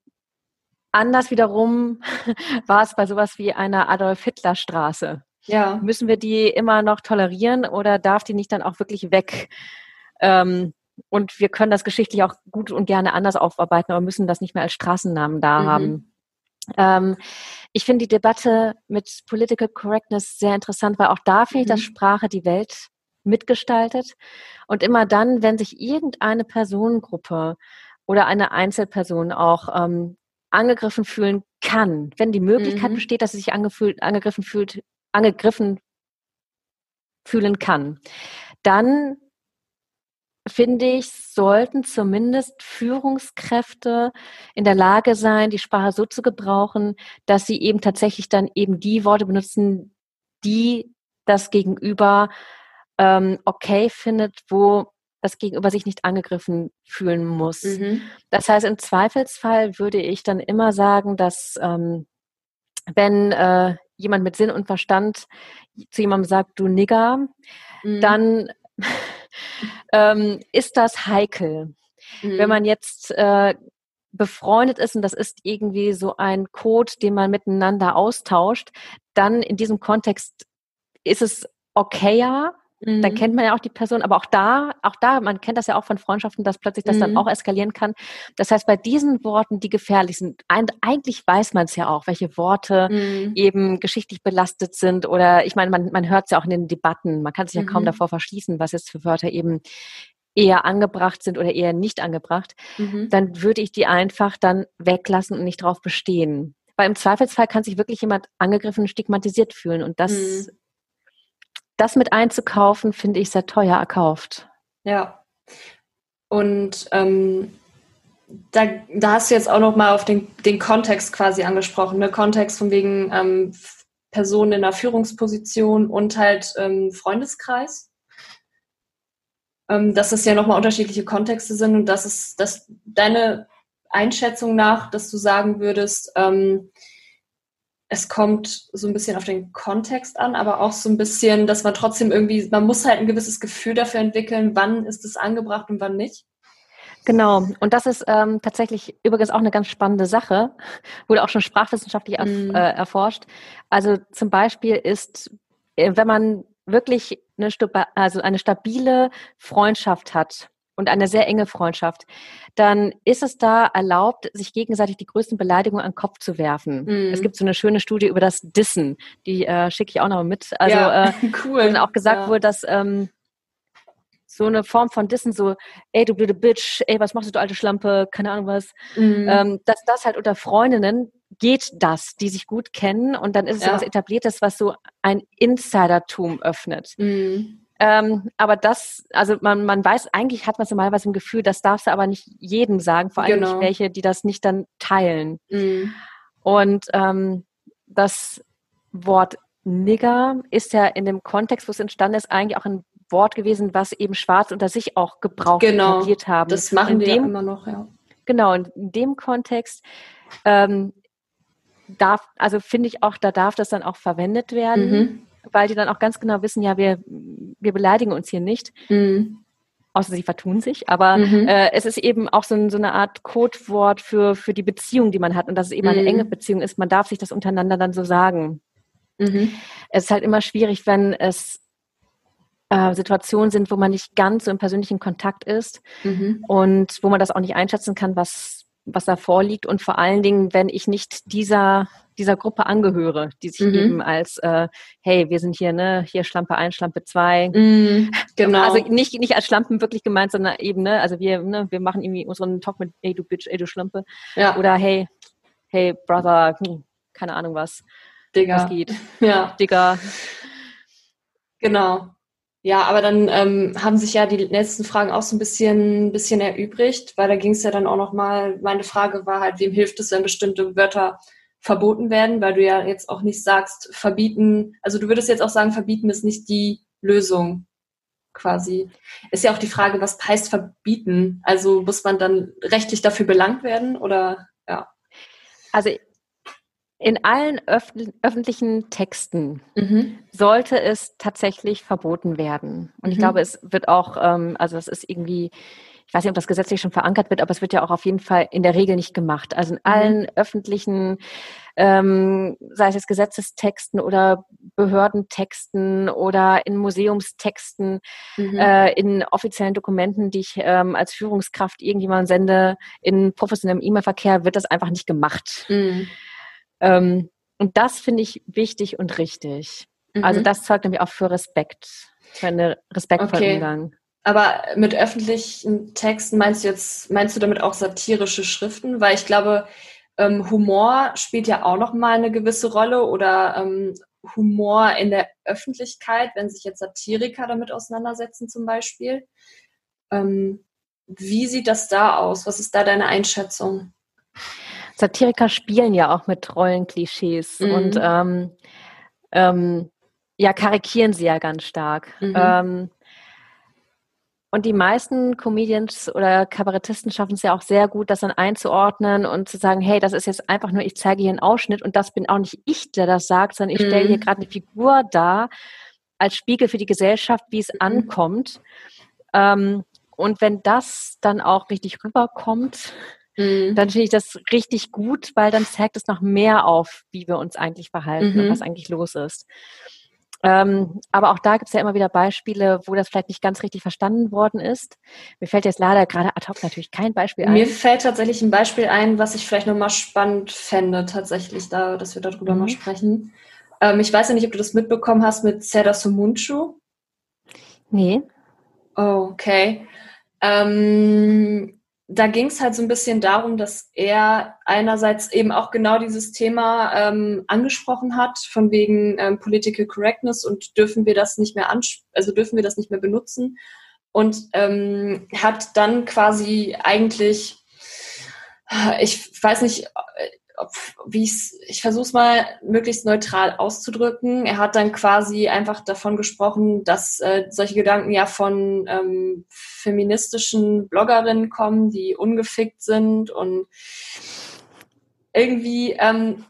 anders wiederum war es bei sowas wie einer Adolf Hitler Straße. Ja. Müssen wir die immer noch tolerieren oder darf die nicht dann auch wirklich weg? Ähm, und wir können das geschichtlich auch gut und gerne anders aufarbeiten, aber müssen das nicht mehr als Straßennamen da mhm. haben. Ähm, ich finde die Debatte mit Political Correctness sehr interessant, weil auch da finde ich, dass mhm. Sprache die Welt mitgestaltet. Und immer dann, wenn sich irgendeine Personengruppe oder eine Einzelperson auch ähm, angegriffen fühlen kann, wenn die Möglichkeit mhm. besteht, dass sie sich angegriffen fühlt, angegriffen fühlen kann, dann finde ich, sollten zumindest Führungskräfte in der Lage sein, die Sprache so zu gebrauchen, dass sie eben tatsächlich dann eben die Worte benutzen, die das Gegenüber ähm, okay findet, wo das Gegenüber sich nicht angegriffen fühlen muss. Mhm. Das heißt, im Zweifelsfall würde ich dann immer sagen, dass ähm, wenn äh, jemand mit Sinn und Verstand zu jemandem sagt, du Nigger, mhm. dann ähm, ist das heikel. Mhm. Wenn man jetzt äh, befreundet ist und das ist irgendwie so ein Code, den man miteinander austauscht, dann in diesem Kontext ist es okayer, Mhm. Dann kennt man ja auch die Person, aber auch da, auch da, man kennt das ja auch von Freundschaften, dass plötzlich das mhm. dann auch eskalieren kann. Das heißt, bei diesen Worten, die gefährlich sind, eigentlich weiß man es ja auch, welche Worte mhm. eben geschichtlich belastet sind oder ich meine, man, man hört es ja auch in den Debatten, man kann sich ja kaum mhm. davor verschließen, was jetzt für Wörter eben eher angebracht sind oder eher nicht angebracht, mhm. dann würde ich die einfach dann weglassen und nicht drauf bestehen. Weil im Zweifelsfall kann sich wirklich jemand angegriffen und stigmatisiert fühlen und das mhm das mit einzukaufen, finde ich sehr teuer erkauft. Ja. Und ähm, da, da hast du jetzt auch noch mal auf den, den Kontext quasi angesprochen. Ne? Kontext von wegen ähm, Personen in einer Führungsposition und halt ähm, Freundeskreis. Ähm, dass es ja nochmal unterschiedliche Kontexte sind und dass es, dass deine Einschätzung nach, dass du sagen würdest, ähm, es kommt so ein bisschen auf den Kontext an, aber auch so ein bisschen, dass man trotzdem irgendwie, man muss halt ein gewisses Gefühl dafür entwickeln, wann ist es angebracht und wann nicht. Genau, und das ist ähm, tatsächlich übrigens auch eine ganz spannende Sache, wurde auch schon sprachwissenschaftlich mm. äh, erforscht. Also zum Beispiel ist, äh, wenn man wirklich eine, also eine stabile Freundschaft hat, und eine sehr enge Freundschaft, dann ist es da erlaubt, sich gegenseitig die größten Beleidigungen an den Kopf zu werfen. Mhm. Es gibt so eine schöne Studie über das Dissen, die äh, schicke ich auch noch mit. Also ja, äh, cool. Und auch gesagt ja. wurde, dass ähm, so eine Form von Dissen, so, ey, du blöde Bitch, ey, was machst du, du alte Schlampe, keine Ahnung was, mhm. ähm, dass das halt unter Freundinnen geht das, die sich gut kennen und dann ist es ja. was Etabliertes, was so ein Insidertum öffnet. Mhm. Ähm, aber das, also man, man weiß, eigentlich hat man es normalerweise im Gefühl, das darfst du aber nicht jedem sagen, vor allem genau. nicht welche, die das nicht dann teilen. Mhm. Und ähm, das Wort Nigger ist ja in dem Kontext, wo es entstanden ist, eigentlich auch ein Wort gewesen, was eben Schwarz unter sich auch gebraucht genau. haben. Das machen in wir dem, immer noch, ja. Genau, in dem Kontext ähm, darf, also finde ich auch, da darf das dann auch verwendet werden. Mhm weil die dann auch ganz genau wissen, ja, wir, wir beleidigen uns hier nicht. Mhm. Außer sie vertun sich, aber mhm. äh, es ist eben auch so, ein, so, eine Art Codewort für, für die Beziehung, die man hat und dass es eben mhm. eine enge Beziehung ist. Man darf sich das untereinander dann so sagen. Mhm. Es ist halt immer schwierig, wenn es äh, Situationen sind, wo man nicht ganz so im persönlichen Kontakt ist mhm. und wo man das auch nicht einschätzen kann, was was da vorliegt und vor allen Dingen, wenn ich nicht dieser dieser Gruppe angehöre, die sich mhm. eben als äh, hey, wir sind hier, ne, hier Schlampe 1, Schlampe 2. Mhm, genau. Also nicht, nicht als Schlampen wirklich gemeint, sondern eben, ne, also wir, ne, wir machen irgendwie unseren Talk mit ey du Bitch, ey du Schlampe. Ja. Oder hey, hey, Brother, hm, keine Ahnung was. Digga. Was geht. Ja. Digga. Genau. Ja, aber dann ähm, haben sich ja die letzten Fragen auch so ein bisschen, bisschen erübrigt, weil da ging es ja dann auch nochmal, meine Frage war halt, wem hilft es, wenn bestimmte Wörter verboten werden, weil du ja jetzt auch nicht sagst, verbieten, also du würdest jetzt auch sagen, verbieten ist nicht die Lösung quasi. Ist ja auch die Frage, was heißt verbieten? Also muss man dann rechtlich dafür belangt werden oder ja? Also in allen öf öffentlichen Texten mhm. sollte es tatsächlich verboten werden. Und mhm. ich glaube, es wird auch, ähm, also es ist irgendwie, ich weiß nicht, ob das gesetzlich schon verankert wird, aber es wird ja auch auf jeden Fall in der Regel nicht gemacht. Also in mhm. allen öffentlichen, ähm, sei es jetzt Gesetzestexten oder Behördentexten oder in Museumstexten, mhm. äh, in offiziellen Dokumenten, die ich ähm, als Führungskraft irgendjemandem sende, in professionellem E-Mail-Verkehr, wird das einfach nicht gemacht. Ähm, und das finde ich wichtig und richtig. Also mhm. Also das zeugt nämlich auch für Respekt, für einen respektvollen okay. Umgang. Aber mit öffentlichen Texten meinst du jetzt, meinst du damit auch satirische Schriften? Weil ich glaube, ähm, Humor spielt ja auch noch mal eine gewisse Rolle oder ähm, Humor in der Öffentlichkeit, wenn sich jetzt Satiriker damit auseinandersetzen zum Beispiel. Ähm, wie sieht das da aus? Was ist da deine Einschätzung? Satiriker spielen ja auch mit Rollenklischees mhm. und ähm, ähm, ja, karikieren sie ja ganz stark. Mhm. Ähm, und die meisten Comedians oder Kabarettisten schaffen es ja auch sehr gut, das dann einzuordnen und zu sagen, hey, das ist jetzt einfach nur, ich zeige hier einen Ausschnitt und das bin auch nicht ich, der das sagt, sondern ich stelle hier mhm. gerade eine Figur dar als Spiegel für die Gesellschaft, wie es mhm. ankommt. Ähm, und wenn das dann auch richtig rüberkommt, mhm. dann finde ich das richtig gut, weil dann zeigt es noch mehr auf, wie wir uns eigentlich verhalten mhm. und was eigentlich los ist. Ähm, aber auch da gibt es ja immer wieder Beispiele, wo das vielleicht nicht ganz richtig verstanden worden ist. Mir fällt jetzt leider gerade ad hoc natürlich kein Beispiel ein. Mir fällt tatsächlich ein Beispiel ein, was ich vielleicht nochmal spannend fände, tatsächlich, da, dass wir darüber mhm. mal sprechen. Ähm, ich weiß ja nicht, ob du das mitbekommen hast mit Seda Sumunchu. Nee. Okay. Ähm, da ging es halt so ein bisschen darum, dass er einerseits eben auch genau dieses Thema ähm, angesprochen hat, von wegen ähm, Political Correctness und dürfen wir das nicht mehr also dürfen wir das nicht mehr benutzen? Und ähm, hat dann quasi eigentlich, ich weiß nicht, wie ich ich versuche es mal möglichst neutral auszudrücken. Er hat dann quasi einfach davon gesprochen, dass äh, solche Gedanken ja von ähm, feministischen Bloggerinnen kommen, die ungefickt sind und irgendwie, ähm,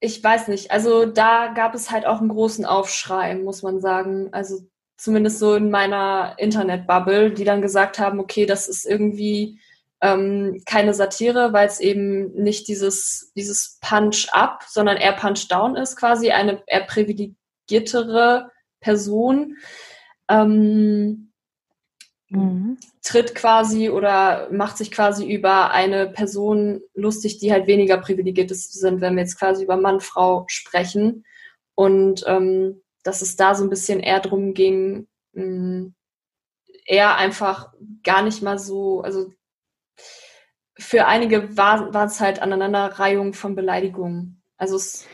ich weiß nicht, also da gab es halt auch einen großen Aufschrei, muss man sagen. Also zumindest so in meiner Internetbubble, die dann gesagt haben, okay, das ist irgendwie ähm, keine Satire, weil es eben nicht dieses, dieses Punch-up, sondern eher Punch-down ist, quasi eine eher privilegiertere Person. Ähm, mhm. tritt quasi oder macht sich quasi über eine Person lustig, die halt weniger privilegiert sind, wenn wir jetzt quasi über Mann, Frau sprechen. Und ähm, dass es da so ein bisschen eher drum ging, mh, mm, eher einfach gar nicht mal so, also für einige war, war es halt Aneinanderreihung von Beleidigungen. Also es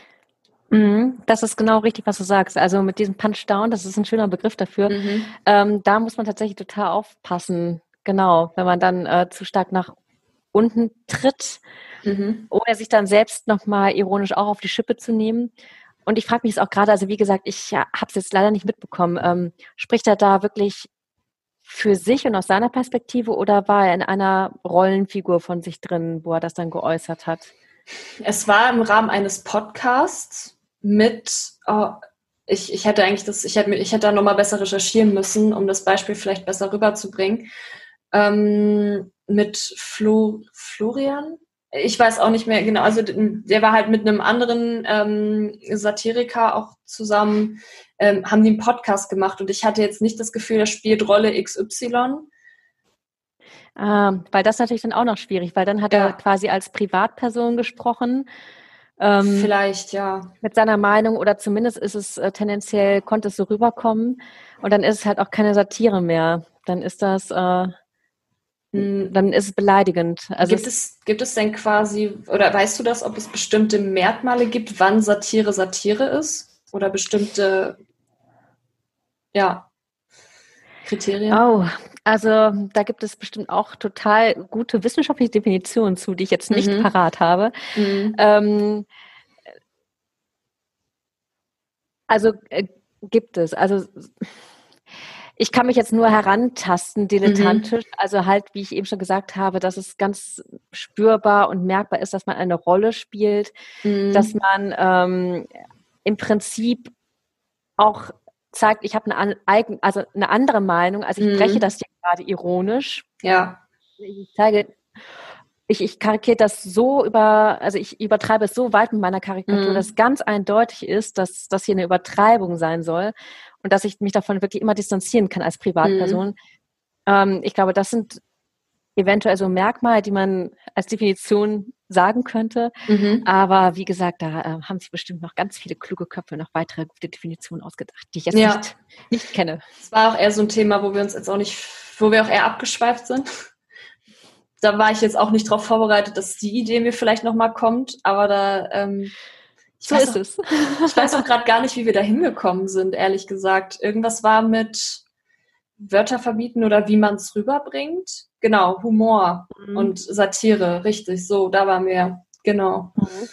mhm, das ist genau richtig, was du sagst. Also mit diesem Punch-Down, das ist ein schöner Begriff dafür. Mhm. Ähm, da muss man tatsächlich total aufpassen. Genau, wenn man dann äh, zu stark nach unten tritt, mhm. ohne sich dann selbst nochmal ironisch auch auf die Schippe zu nehmen. Und ich frage mich jetzt auch gerade, also wie gesagt, ich ja, habe es jetzt leider nicht mitbekommen. Ähm, spricht er da wirklich für sich und aus seiner Perspektive oder war er in einer Rollenfigur von sich drin, wo er das dann geäußert hat? Es war im Rahmen eines Podcasts mit, oh, ich, ich hätte eigentlich das, ich hätte, ich hätte da nochmal besser recherchieren müssen, um das Beispiel vielleicht besser rüberzubringen. Ähm, mit Flo, Florian? Ich weiß auch nicht mehr genau. Also der war halt mit einem anderen ähm, Satiriker auch zusammen ähm, haben die einen Podcast gemacht und ich hatte jetzt nicht das Gefühl, er spielt Rolle XY. Ähm, weil das natürlich dann auch noch schwierig, weil dann hat ja. er quasi als Privatperson gesprochen. Ähm, Vielleicht, ja. Mit seiner Meinung oder zumindest ist es äh, tendenziell, konnte es so rüberkommen und dann ist es halt auch keine Satire mehr. Dann ist das, äh, hm, dann ist es beleidigend. Also gibt es, gibt es denn quasi, oder weißt du das, ob es bestimmte Merkmale gibt, wann Satire Satire ist? Oder bestimmte, ja, Kriterien? Oh, also da gibt es bestimmt auch total gute wissenschaftliche Definitionen zu, die ich jetzt nicht mhm. parat habe. Mhm. Ähm, also äh, gibt es. Also ich kann mich jetzt nur herantasten, dilettantisch. Mhm. Also halt, wie ich eben schon gesagt habe, dass es ganz spürbar und merkbar ist, dass man eine Rolle spielt, mhm. dass man ähm, im Prinzip auch zeigt, ich habe eine, eigen, also eine andere Meinung, also ich mhm. breche das hier gerade ironisch. Ja. Ich zeige, ich, ich karikiere das so über, also ich übertreibe es so weit mit meiner Karikatur, mhm. dass ganz eindeutig ist, dass das hier eine Übertreibung sein soll und dass ich mich davon wirklich immer distanzieren kann als Privatperson. Mhm. Ähm, ich glaube, das sind eventuell so Merkmale, die man als Definition sagen könnte. Mhm. Aber wie gesagt, da äh, haben sich bestimmt noch ganz viele kluge Köpfe noch weitere gute Definitionen ausgedacht, die ich jetzt ja. nicht, nicht kenne. Es war auch eher so ein Thema, wo wir uns jetzt auch nicht, wo wir auch eher abgeschweift sind. Da war ich jetzt auch nicht darauf vorbereitet, dass die Idee mir vielleicht nochmal kommt, aber da ähm, so ist auch, es. ich weiß auch gerade gar nicht, wie wir da hingekommen sind, ehrlich gesagt. Irgendwas war mit Wörter verbieten oder wie man es rüberbringt. Genau, Humor mhm. und Satire, richtig. So, da waren wir. Genau. Mhm.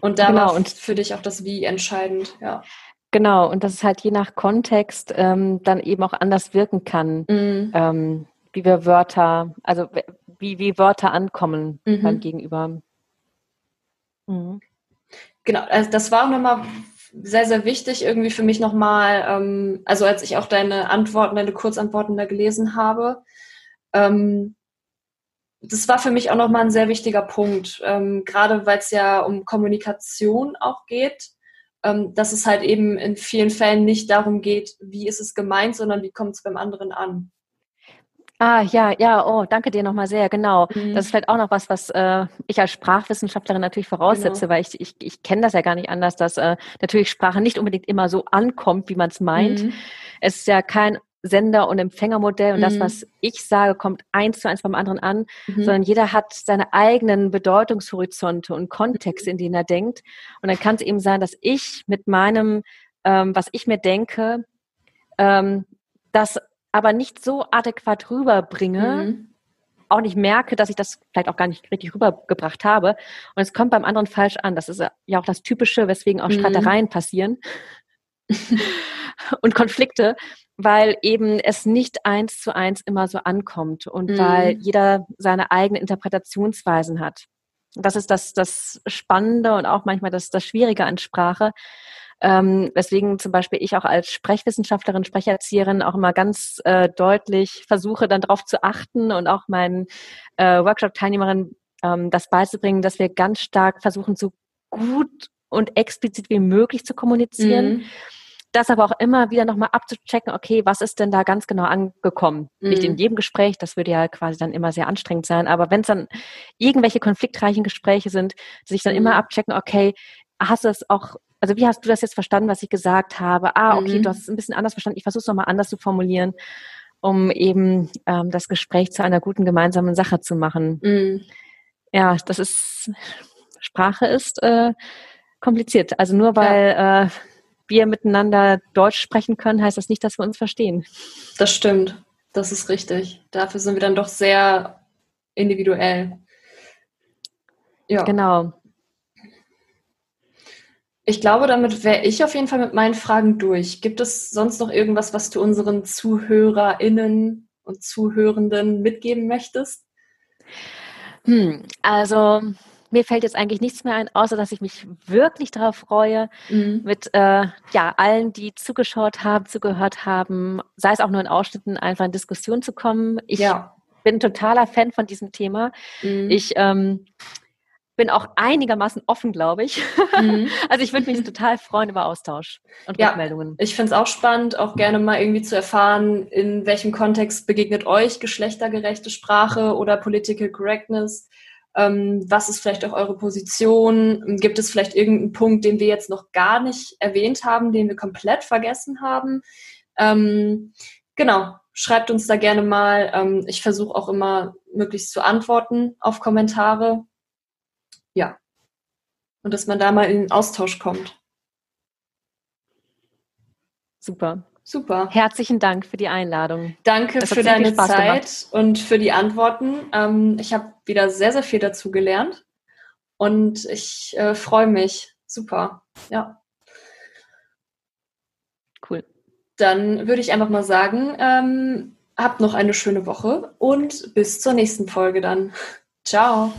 Und da genau, war und für dich auch das Wie entscheidend, ja. Genau, und dass es halt je nach Kontext ähm, dann eben auch anders wirken kann, mhm. ähm, wie wir Wörter, also wie, wie Wörter ankommen mhm. beim Gegenüber. Mhm. Genau, also das war auch nochmal sehr, sehr wichtig irgendwie für mich nochmal, ähm, also als ich auch deine Antworten, deine Kurzantworten da gelesen habe, ähm, das war für mich auch nochmal ein sehr wichtiger Punkt, ähm, gerade weil es ja um Kommunikation auch geht, ähm, dass es halt eben in vielen Fällen nicht darum geht, wie ist es gemeint, sondern wie kommt es beim anderen an. Ah, ja, ja, oh, danke dir nochmal sehr, genau. Mhm. Das ist vielleicht auch noch was, was äh, ich als Sprachwissenschaftlerin natürlich voraussetze, genau. weil ich, ich, ich kenne das ja gar nicht anders, dass äh, natürlich Sprache nicht unbedingt immer so ankommt, wie man es meint. Mhm. Es ist ja kein Sender- und Empfängermodell und mhm. das, was ich sage, kommt eins zu eins beim anderen an, mhm. sondern jeder hat seine eigenen Bedeutungshorizonte und Kontexte, in denen er denkt. Und dann kann es eben sein, dass ich mit meinem, ähm, was ich mir denke, ähm, das aber nicht so adäquat rüberbringe, mhm. auch nicht merke, dass ich das vielleicht auch gar nicht richtig rübergebracht habe. Und es kommt beim anderen falsch an. Das ist ja auch das Typische, weswegen auch mhm. Streitereien passieren und Konflikte, weil eben es nicht eins zu eins immer so ankommt und mhm. weil jeder seine eigenen Interpretationsweisen hat. Das ist das, das Spannende und auch manchmal das, das Schwierige an Sprache, ähm, weswegen zum Beispiel ich auch als Sprechwissenschaftlerin, Sprecherzieherin auch immer ganz äh, deutlich versuche, dann darauf zu achten und auch meinen äh, Workshop-Teilnehmerinnen ähm, das beizubringen, dass wir ganz stark versuchen, so gut und explizit wie möglich zu kommunizieren. Mhm. Das aber auch immer wieder nochmal abzuchecken, okay, was ist denn da ganz genau angekommen? Mhm. Nicht in mhm. jedem Gespräch, das würde ja quasi dann immer sehr anstrengend sein, aber wenn es dann irgendwelche konfliktreichen Gespräche sind, sich dann mhm. immer abchecken, okay, hast du es auch also wie hast du das jetzt verstanden, was ich gesagt habe? Ah, okay, mhm. du hast es ein bisschen anders verstanden. Ich versuche es nochmal anders zu formulieren, um eben ähm, das Gespräch zu einer guten gemeinsamen Sache zu machen. Mhm. Ja, das ist, Sprache ist äh, kompliziert. Also nur weil ja. äh, wir miteinander Deutsch sprechen können, heißt das nicht, dass wir uns verstehen. Das stimmt. Das ist richtig. Dafür sind wir dann doch sehr individuell. Ja. Genau. Ich glaube, damit wäre ich auf jeden Fall mit meinen Fragen durch. Gibt es sonst noch irgendwas, was du unseren ZuhörerInnen und Zuhörenden mitgeben möchtest? Hm, also mir fällt jetzt eigentlich nichts mehr ein, außer dass ich mich wirklich darauf freue, mhm. mit äh, ja, allen, die zugeschaut haben, zugehört haben, sei es auch nur in Ausschnitten, einfach in Diskussion zu kommen. Ich ja. bin totaler Fan von diesem Thema. Mhm. Ich ähm, bin auch einigermaßen offen, glaube ich. Mhm. Also ich würde mich total freuen über Austausch und ja, Rückmeldungen. Ich finde es auch spannend, auch gerne mal irgendwie zu erfahren, in welchem Kontext begegnet euch geschlechtergerechte Sprache oder Political Correctness. Ähm, was ist vielleicht auch eure Position? Gibt es vielleicht irgendeinen Punkt, den wir jetzt noch gar nicht erwähnt haben, den wir komplett vergessen haben? Ähm, genau, schreibt uns da gerne mal. Ähm, ich versuche auch immer möglichst zu antworten auf Kommentare. Ja. Und dass man da mal in den Austausch kommt. Super. Super. Herzlichen Dank für die Einladung. Danke für deine Zeit gemacht. und für die Antworten. Ähm, ich habe wieder sehr, sehr viel dazu gelernt und ich äh, freue mich. Super. Ja. Cool. Dann würde ich einfach mal sagen, ähm, habt noch eine schöne Woche und bis zur nächsten Folge dann. Ciao.